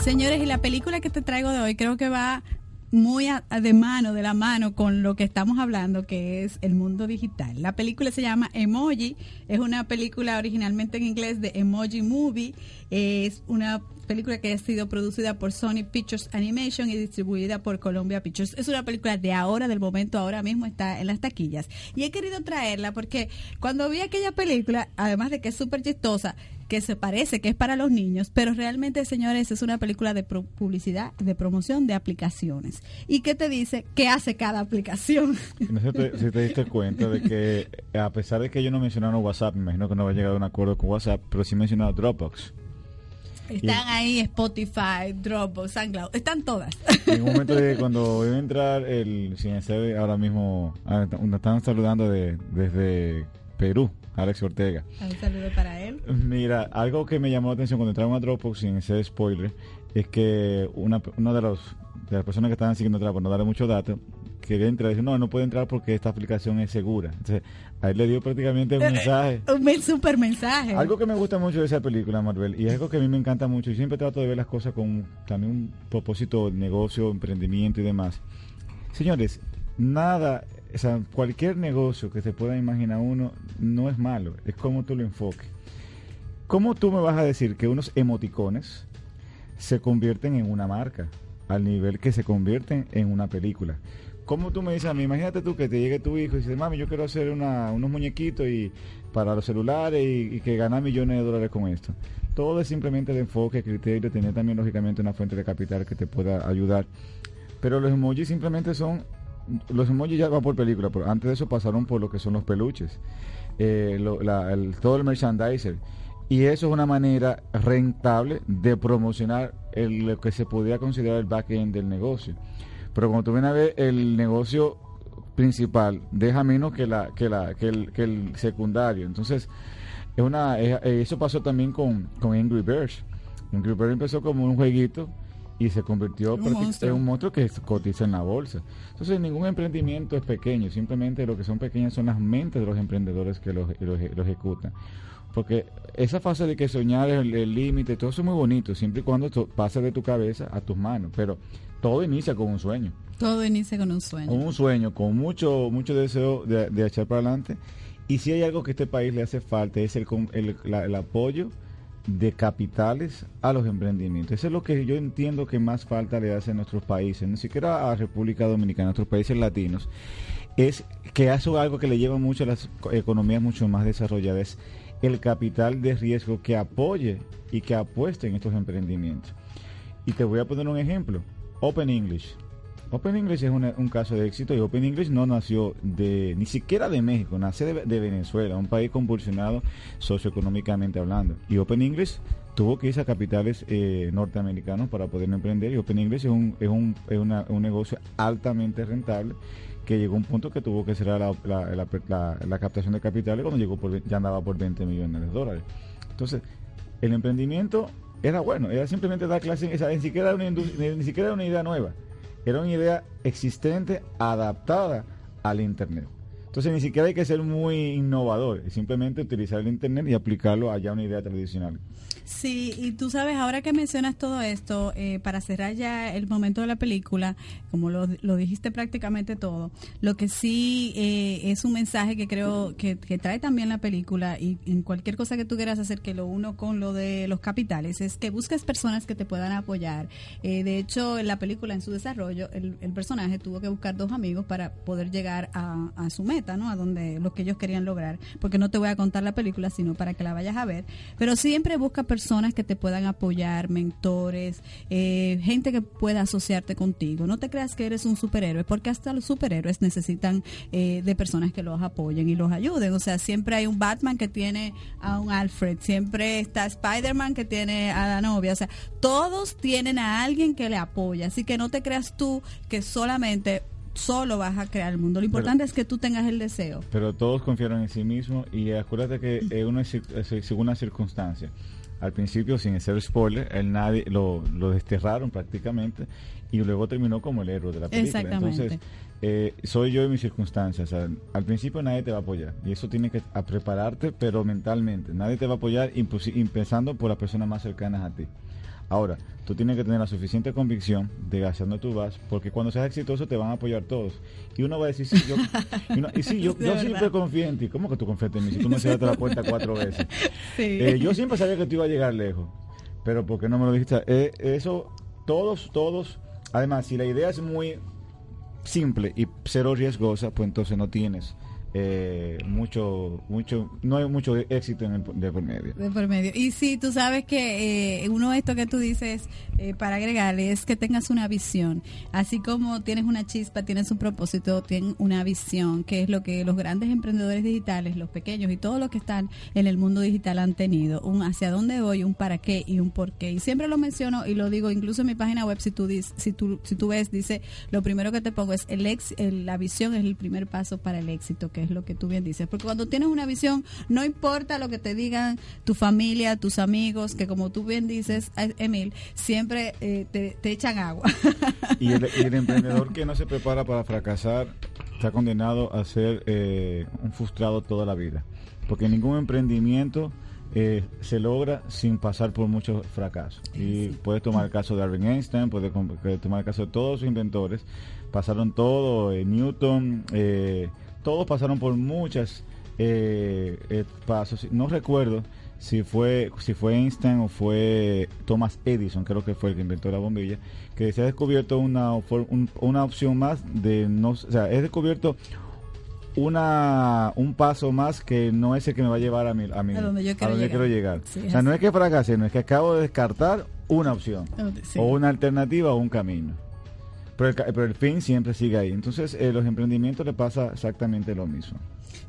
S4: Señores, y la película que te traigo de hoy creo que va muy de mano, de la mano con lo que estamos hablando, que es el mundo digital. La película se llama Emoji, es una película originalmente en inglés de Emoji Movie, es una película que ha sido producida por Sony Pictures Animation y distribuida por Columbia Pictures. Es una película de ahora, del momento, ahora mismo está en las taquillas. Y he querido traerla porque cuando vi aquella película, además de que es súper chistosa, que se parece que es para los niños, pero realmente, señores, es una película de publicidad, de promoción de aplicaciones. ¿Y qué te dice? ¿Qué hace cada aplicación?
S5: No sé si te, diste cuenta de que, a pesar de que ellos no mencionaron WhatsApp, me imagino que no va a llegar a un acuerdo con WhatsApp, pero sí mencionaron Dropbox.
S4: Están ahí Spotify, Dropbox, SoundCloud, están todas.
S5: En un momento de cuando iba a entrar el CNC, ahora mismo ah, nos están saludando de, desde Perú, Alex Ortega.
S4: Un saludo para él.
S5: Mira, algo que me llamó la atención cuando entraron a Dropbox, sin ese spoiler, es que una, una de, los, de las personas que estaban siguiendo atrás, por no darle mucho dato, quería entrar dice, no, no puede entrar porque esta aplicación es segura. Entonces, ahí le dio prácticamente un eh, mensaje.
S4: un super mensaje.
S5: Algo que me gusta mucho de esa película, Marvel, y es algo que a mí me encanta mucho, y siempre trato de ver las cosas con también un propósito, negocio, emprendimiento y demás. Señores, nada, o sea, cualquier negocio que se pueda imaginar uno no es malo, es como tú lo enfoques. ¿Cómo tú me vas a decir que unos emoticones se convierten en una marca? al nivel que se convierten en una película. ¿Cómo tú me dices a mí? Imagínate tú que te llegue tu hijo y dices, mami, yo quiero hacer unos muñequitos y para los celulares y, que ganar millones de dólares con esto. Todo es simplemente de enfoque, criterio, tener también lógicamente una fuente de capital que te pueda ayudar. Pero los emojis simplemente son, los emojis ya van por película, pero antes de eso pasaron por lo que son los peluches, eh, todo el merchandiser. Y eso es una manera rentable de promocionar lo que se podría considerar el back-end del negocio. Pero cuando tú vienes a ver el negocio principal, deja menos que, la, que, la, que, el, que el secundario. Entonces, es una, eso pasó también con, con Angry Birds. Angry Birds empezó como un jueguito y se convirtió en un monstruo que cotiza en la bolsa. Entonces, ningún emprendimiento es pequeño, simplemente lo que son pequeñas son las mentes de los emprendedores que lo, lo ejecutan. Porque esa fase de que soñar el límite, todo eso es muy bonito, siempre y cuando pase de tu cabeza a tus manos. Pero todo inicia con un sueño.
S4: Todo inicia con un sueño.
S5: Con un sueño, con mucho mucho deseo de, echar para adelante. Y si hay algo que a este país le hace falta es el, el, apoyo de capitales a los emprendimientos. Eso es lo que yo entiendo que más falta le hace a nuestros países, ni siquiera a República Dominicana, a nuestros países latinos, es que hace algo que le lleva mucho a las economías mucho más desarrolladas, el capital de riesgo que apoye y que apueste en estos emprendimientos. Y te voy a poner un ejemplo, Open English. Open English es un caso de éxito y Open English no nació de ni siquiera de México, nace de, Venezuela, un país convulsionado socioeconómicamente hablando. Y Open English tuvo que irse a capitales eh, norteamericanos para poder emprender y Open English es un, es un, es un negocio altamente rentable que llegó un punto que tuvo que cerrar la, captación de capitales cuando llegó por, ya andaba por 20 millones de dólares. Entonces, el emprendimiento era bueno, era simplemente dar clases, ni siquiera una ni siquiera una idea nueva era una idea existente adaptada al Internet. Entonces ni siquiera hay que ser muy innovador, simplemente utilizar el Internet y aplicarlo allá a una idea tradicional.
S4: Sí, y tú sabes, ahora que mencionas todo esto, eh, para cerrar ya el momento de la película, como lo, dijiste prácticamente todo, lo que sí eh, es un mensaje que creo que, trae también la película y en cualquier cosa que tú quieras hacer que lo uno con lo de los capitales, es que busques personas que te puedan apoyar. Eh, de hecho, en la película, en su desarrollo, el, personaje tuvo que buscar dos amigos para poder llegar a, a su meta, ¿no? A donde lo que ellos querían lograr, porque no te voy a contar la película, sino para que la vayas a ver, pero siempre busca personas que te puedan apoyar, mentores, eh, gente que pueda asociarte contigo. No te creas que eres un superhéroe, porque hasta los superhéroes necesitan eh, de personas que los apoyen y los ayuden. O sea, siempre hay un Batman que tiene a un Alfred, siempre está Spider-Man que tiene a la novia. O sea, todos tienen a alguien que le apoya. Así que no te creas tú que solamente solo vas a crear el mundo. Lo importante es que tú tengas el deseo.
S5: Pero todos confiaron en sí mismos y acuérdate que uno es según una circunstancia al principio, sin ser spoiler, él nadie lo, lo desterraron prácticamente y luego terminó como el héroe de la película. Entonces, eh, soy yo en mis circunstancias. al principio nadie te va a apoyar y eso tiene que prepararte, pero mentalmente. Nadie te va a apoyar, empezando por las personas más cercanas a ti. Ahora, tú tienes que tener la suficiente convicción de hacia dónde tú vas, porque cuando seas exitoso te van a apoyar todos. Y uno va a decir, sí, yo, y, sí, yo, siempre confío en ti. ¿Cómo que tú confías en mí si tú me cerraste la puerta cuatro veces? Eh, yo siempre sabía que tú ibas a llegar lejos, pero ¿por qué no me lo dijiste? Eh, eso, todos, todos, además, si la idea es muy simple y cero riesgosa, pues entonces no tienes eh, mucho, mucho, no hay mucho éxito en el, de por medio.
S4: De por medio. Y sí, tú sabes que eh, uno de esto que tú dices eh, para agregarle es que tengas una visión. Así como tienes una chispa, tienes un propósito, tienes una visión, que es lo que los grandes emprendedores digitales, los pequeños y todos los que están en el mundo digital han tenido. Un hacia dónde voy, un para qué y un por qué. Y siempre lo menciono y lo digo incluso en mi página web, si tú, si tú, si tú ves, dice, lo primero que te pongo es el, ex, la visión es el primer paso para el éxito, que es lo que tú bien dices. Porque cuando tienes una visión, no importa lo que te digan tu familia, tus amigos, que como tú bien dices, eh, Emil, siempre eh, te, echan agua.
S5: Y el, emprendedor que no se prepara para fracasar está condenado a ser eh, un frustrado toda la vida. Porque ningún emprendimiento... se logra sin pasar por muchos fracasos. Y puedes tomar el caso de Albert Einstein, puedes tomar el caso de todos sus inventores. Pasaron todo, Newton, eh, todos pasaron por muchas eh, eh, pasos. No recuerdo si fue si fue Einstein o fue Thomas Edison, creo que fue el que inventó la bombilla, que se ha descubierto una, una opción más de no, o sea, he descubierto una un paso más que no es el que me va a llevar a mi a, mí,
S4: a donde yo quiero
S5: llegar. o sea, no es que fracase, no es que acabo de descartar una opción o una alternativa o un camino. Pero el, fin siempre sigue ahí. Entonces, eh, los emprendimientos le pasa exactamente lo mismo.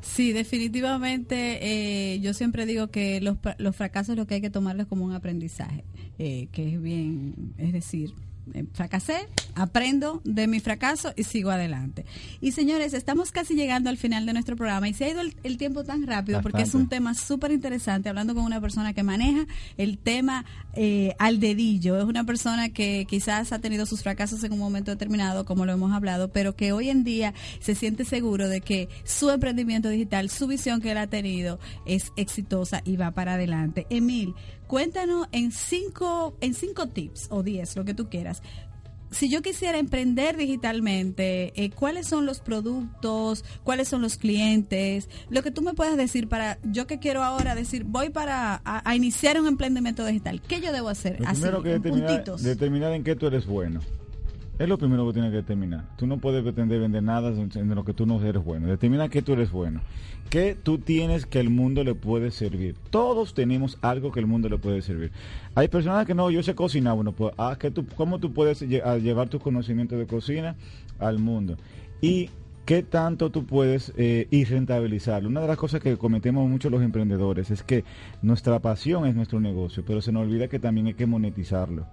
S4: Sí, definitivamente. Eh, yo siempre digo que los, los fracasos lo que hay que tomarlos como un aprendizaje, eh, que es bien, es decir, fracasé, aprendo de mi fracaso y sigo adelante. Y señores, estamos casi llegando al final de nuestro programa y se ha ido el, tiempo tan rápido porque es un tema súper interesante, hablando con una persona que maneja el tema eh, al dedillo. Es una persona que quizás ha tenido sus fracasos en un momento determinado, como lo hemos hablado, pero que hoy en día se siente seguro de que su emprendimiento digital, su visión que él ha tenido es exitosa y va para adelante. Emil, Cuéntanos en cinco, en cinco tips o diez, lo que tú quieras. si yo quisiera emprender digitalmente, eh, ¿cuáles son los productos? ¿Cuáles son los clientes? Lo que tú me puedes decir para, yo que quiero ahora decir, voy para a, iniciar un emprendimiento digital, ¿qué yo debo hacer?
S5: Lo primero que determinar, determinar en qué tú eres bueno. Es lo primero que tienes que determinar. Tú no puedes pretender vender nada en lo que tú no eres bueno. Determina que tú eres bueno. ¿Qué tú tienes que el mundo le puede servir? Todos tenemos algo que el mundo le puede servir. Hay personas que no, yo sé cocinar. Bueno, pues, ah, que tú, ¿cómo tú puedes llevar tus conocimientos de cocina al mundo? Y ¿Qué tanto tú puedes eh, ir rentabilizarlo? Una de las cosas que cometemos mucho los emprendedores es que nuestra pasión es nuestro negocio, pero se nos olvida que también hay que monetizarlo.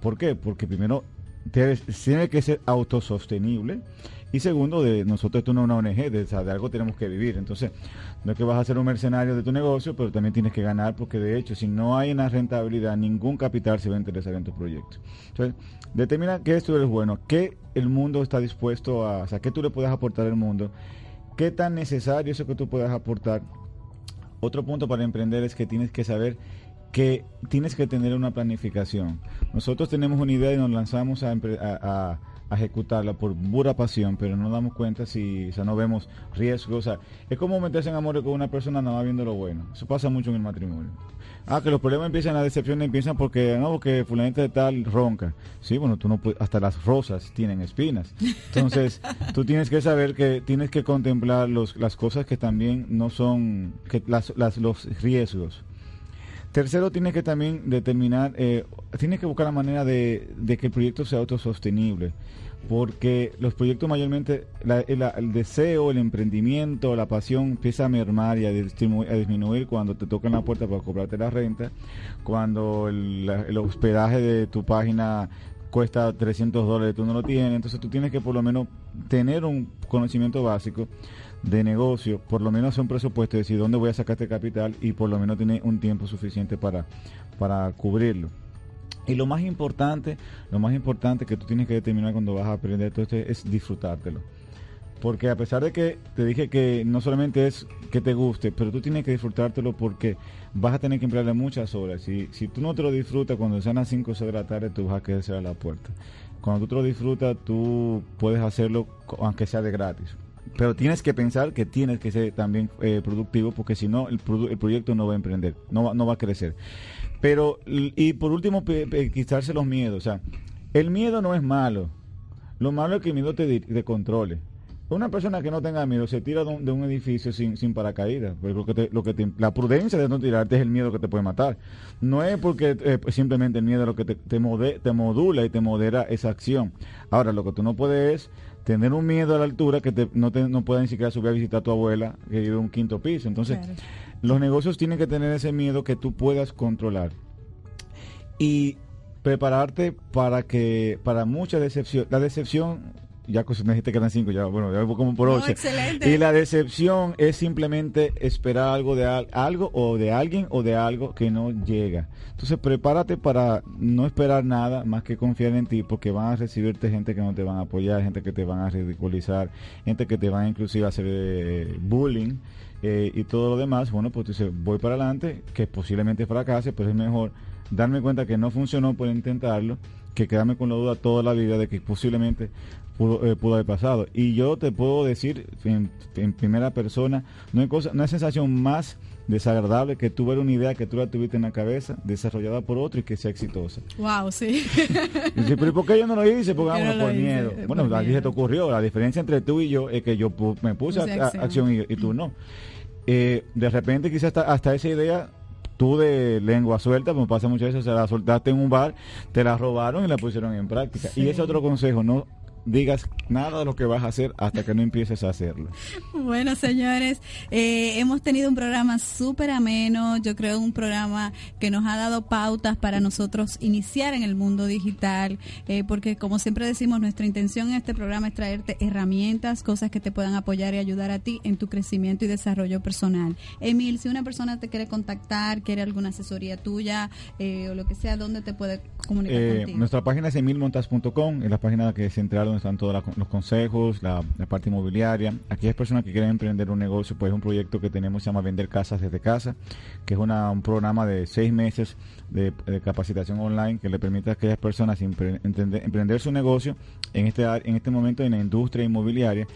S5: ¿Por qué? Porque primero tiene que ser autosostenible. Y segundo, de nosotros esto no es una ONG, de, de, algo tenemos que vivir. Entonces, no es que vas a ser un mercenario de tu negocio, pero también tienes que ganar, porque de hecho, si no hay una rentabilidad, ningún capital se va a interesar en tu proyecto. Entonces, determina qué esto es bueno, qué el mundo está dispuesto a, o sea, qué tú le puedes aportar al mundo, qué tan necesario es eso que tú puedas aportar. Otro punto para emprender es que tienes que saber que tienes que tener una planificación. Nosotros tenemos una idea y nos lanzamos a, a, ejecutarla por pura pasión, pero no damos cuenta si, o sea, no vemos riesgos. O sea, es como meterse en amor con una persona nada más viendo lo bueno. Eso pasa mucho en el matrimonio. Ah, que los problemas empiezan, las decepciones empiezan porque, no, porque fulanita de tal ronca. Sí, bueno, tú no puedes, hasta las rosas tienen espinas. Entonces, tú tienes que saber que tienes que contemplar los, las cosas que también no son, que las, las, los riesgos. Tercero, tiene que también determinar, eh, tiene que buscar la manera de, que el proyecto sea autosostenible, porque los proyectos mayormente, el, deseo, el emprendimiento, la pasión empieza a mermar y a, disminuir cuando te tocan la puerta para cobrarte la renta, cuando el, el hospedaje de tu página cuesta 300 dólares, tú no lo tienes, entonces tú tienes que por lo menos tener un conocimiento básico de negocio, por lo menos hacer un presupuesto, decir dónde voy a sacar este capital y por lo menos tener un tiempo suficiente para, para cubrirlo. Y lo más importante, lo más importante que tú tienes que determinar cuando vas a aprender todo esto es disfrutártelo. Porque a pesar de que te dije que no solamente es que te guste, pero tú tienes que disfrutártelo porque vas a tener que emplearle muchas horas. Si, si tú no te lo disfrutas cuando sean las 5 o 6 de la tarde, tú vas a quedar a la puerta. Cuando tú te lo disfrutas, tú puedes hacerlo aunque sea de gratis pero tienes que pensar que tienes que ser también eh, productivo porque si no el, proyecto no va a emprender, no va, no va a crecer. Pero, y por último, quitarse los miedos. O sea, el miedo no es malo. Lo malo es que el miedo te, te controle. Una persona que no tenga miedo se tira de un, edificio sin, sin paracaídas. Pues lo que la prudencia de no tirarte es el miedo que te puede matar. No es porque eh, simplemente el miedo es lo que te, te, te modula y te modera esa acción. Ahora, lo que tú no puedes es tener un miedo a la altura que te, no, te, no pueda ni siquiera subir a visitar a tu abuela que vive en un quinto piso. Entonces, los negocios tienen que tener ese miedo que tú puedas controlar. Y prepararte para que, para mucha decepción, la decepción ya me dijiste que eran cinco, ya bueno, ya como por ocho. y la decepción es simplemente esperar algo de algo o de alguien o de algo que no llega. Entonces prepárate para no esperar nada más que confiar en ti, porque van a recibirte gente que no te van a apoyar, gente que te van a ridiculizar, gente que te van a inclusive a hacer eh, bullying. Eh, y todo lo demás, bueno, pues tú dices, voy para adelante, que posiblemente fracase, pero es mejor darme cuenta que no funcionó por intentarlo, que quedarme con la duda toda la vida de que posiblemente eh, pudo, haber pasado. Y yo te puedo decir en, primera persona, no hay, cosa, no hay sensación más desagradable que tú ver una idea que tú la tuviste en la cabeza, desarrollada por otro y que sea exitosa.
S4: Wow, sí.
S5: y pero ¿por qué yo no lo hice? Porque vamos, por miedo. Bueno, la te ocurrió. La diferencia entre tú y yo es que yo me puse a, acción, y, tú no. Eh, de repente quizás hasta, hasta esa idea tú de lengua suelta, como pasa muchas veces, se la soltaste en un bar, te la robaron y la pusieron en práctica. Y ese otro consejo, no digas nada de lo que vas a hacer hasta que no empieces a hacerlo.
S4: Bueno, señores, eh, hemos tenido un programa súper ameno, yo creo un programa que nos ha dado pautas para nosotros iniciar en el mundo digital, eh, porque como siempre decimos, nuestra intención en este programa es traerte herramientas, cosas que te puedan apoyar y ayudar a ti en tu crecimiento y desarrollo personal. Emil, si una persona te quiere contactar, quiere alguna asesoría tuya eh, o lo que sea, ¿dónde te puede comunicar contigo?
S5: Nuestra página es emilmontas.com, es la página que se entraron están todos los consejos, la, parte inmobiliaria. Aquellas personas que quieren emprender un negocio, pues es un proyecto que tenemos, se llama Vender Casas desde Casa, que es un programa de seis meses de, de capacitación online que le permite a aquellas personas empre- entender- emprender su negocio en este, en este momento en la industria inmobiliaria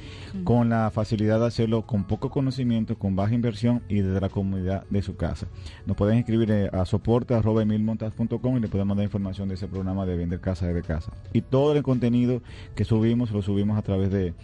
S5: con la facilidad de hacerlo con poco conocimiento, con baja inversión y desde la comunidad de su casa. Nos pueden escribir eh, a soporte arroba emilmontas.com y le podemos dar información de ese programa de vender casa desde casa. Y todo el contenido que subimos lo subimos a través de,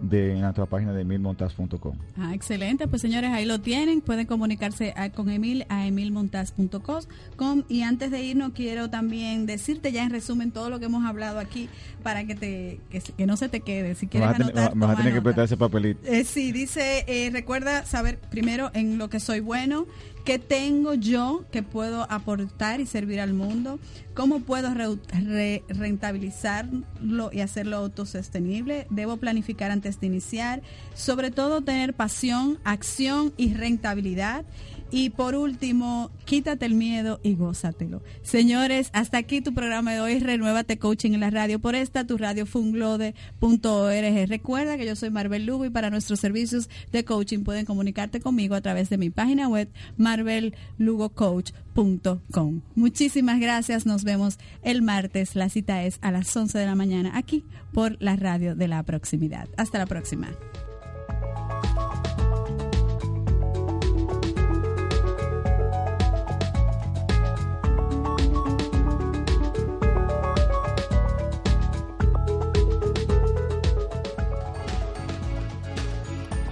S5: de nuestra página de emilmontas.com.
S4: Ah, excelente, pues señores, ahí lo tienen. Pueden comunicarse a- con Emil a emilmontas.com. Y antes de irnos, quiero también decirte ya en resumen todo lo que hemos hablado aquí para que te que, que no se te quede. Si quieres
S5: vas
S4: anotar,
S5: vas a tener que
S4: nota.
S5: prestar ese papelito.
S4: Eh, sí, dice, eh, recuerda saber primero en lo que soy bueno, qué tengo yo que puedo aportar y servir al mundo, cómo puedo rentabilizarlo y hacerlo autosostenible, debo planificar antes de iniciar, sobre todo tener pasión, acción y rentabilidad. Y por último, quítate el miedo y gózatelo. Señores, hasta aquí tu programa de hoy, Renuévate Coaching en la radio. Por esta, tu radio funglode.org. Recuerda que yo soy Marvel Lugo y para nuestros servicios de coaching pueden comunicarte conmigo a través de mi página web, marvellugocoach.com. Muchísimas gracias. Nos vemos el martes. La cita es a las 11 de la mañana aquí por la radio de la proximidad. Hasta la próxima.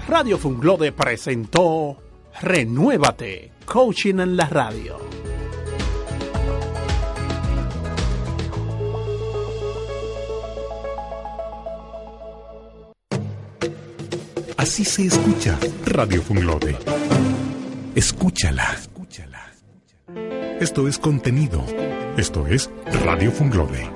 S3: Radio Funglode presentó Renuévate, Coaching en la Radio.
S1: Así se escucha Radio Funglode. Escúchala. Esto es contenido. Esto es Radio Funglode.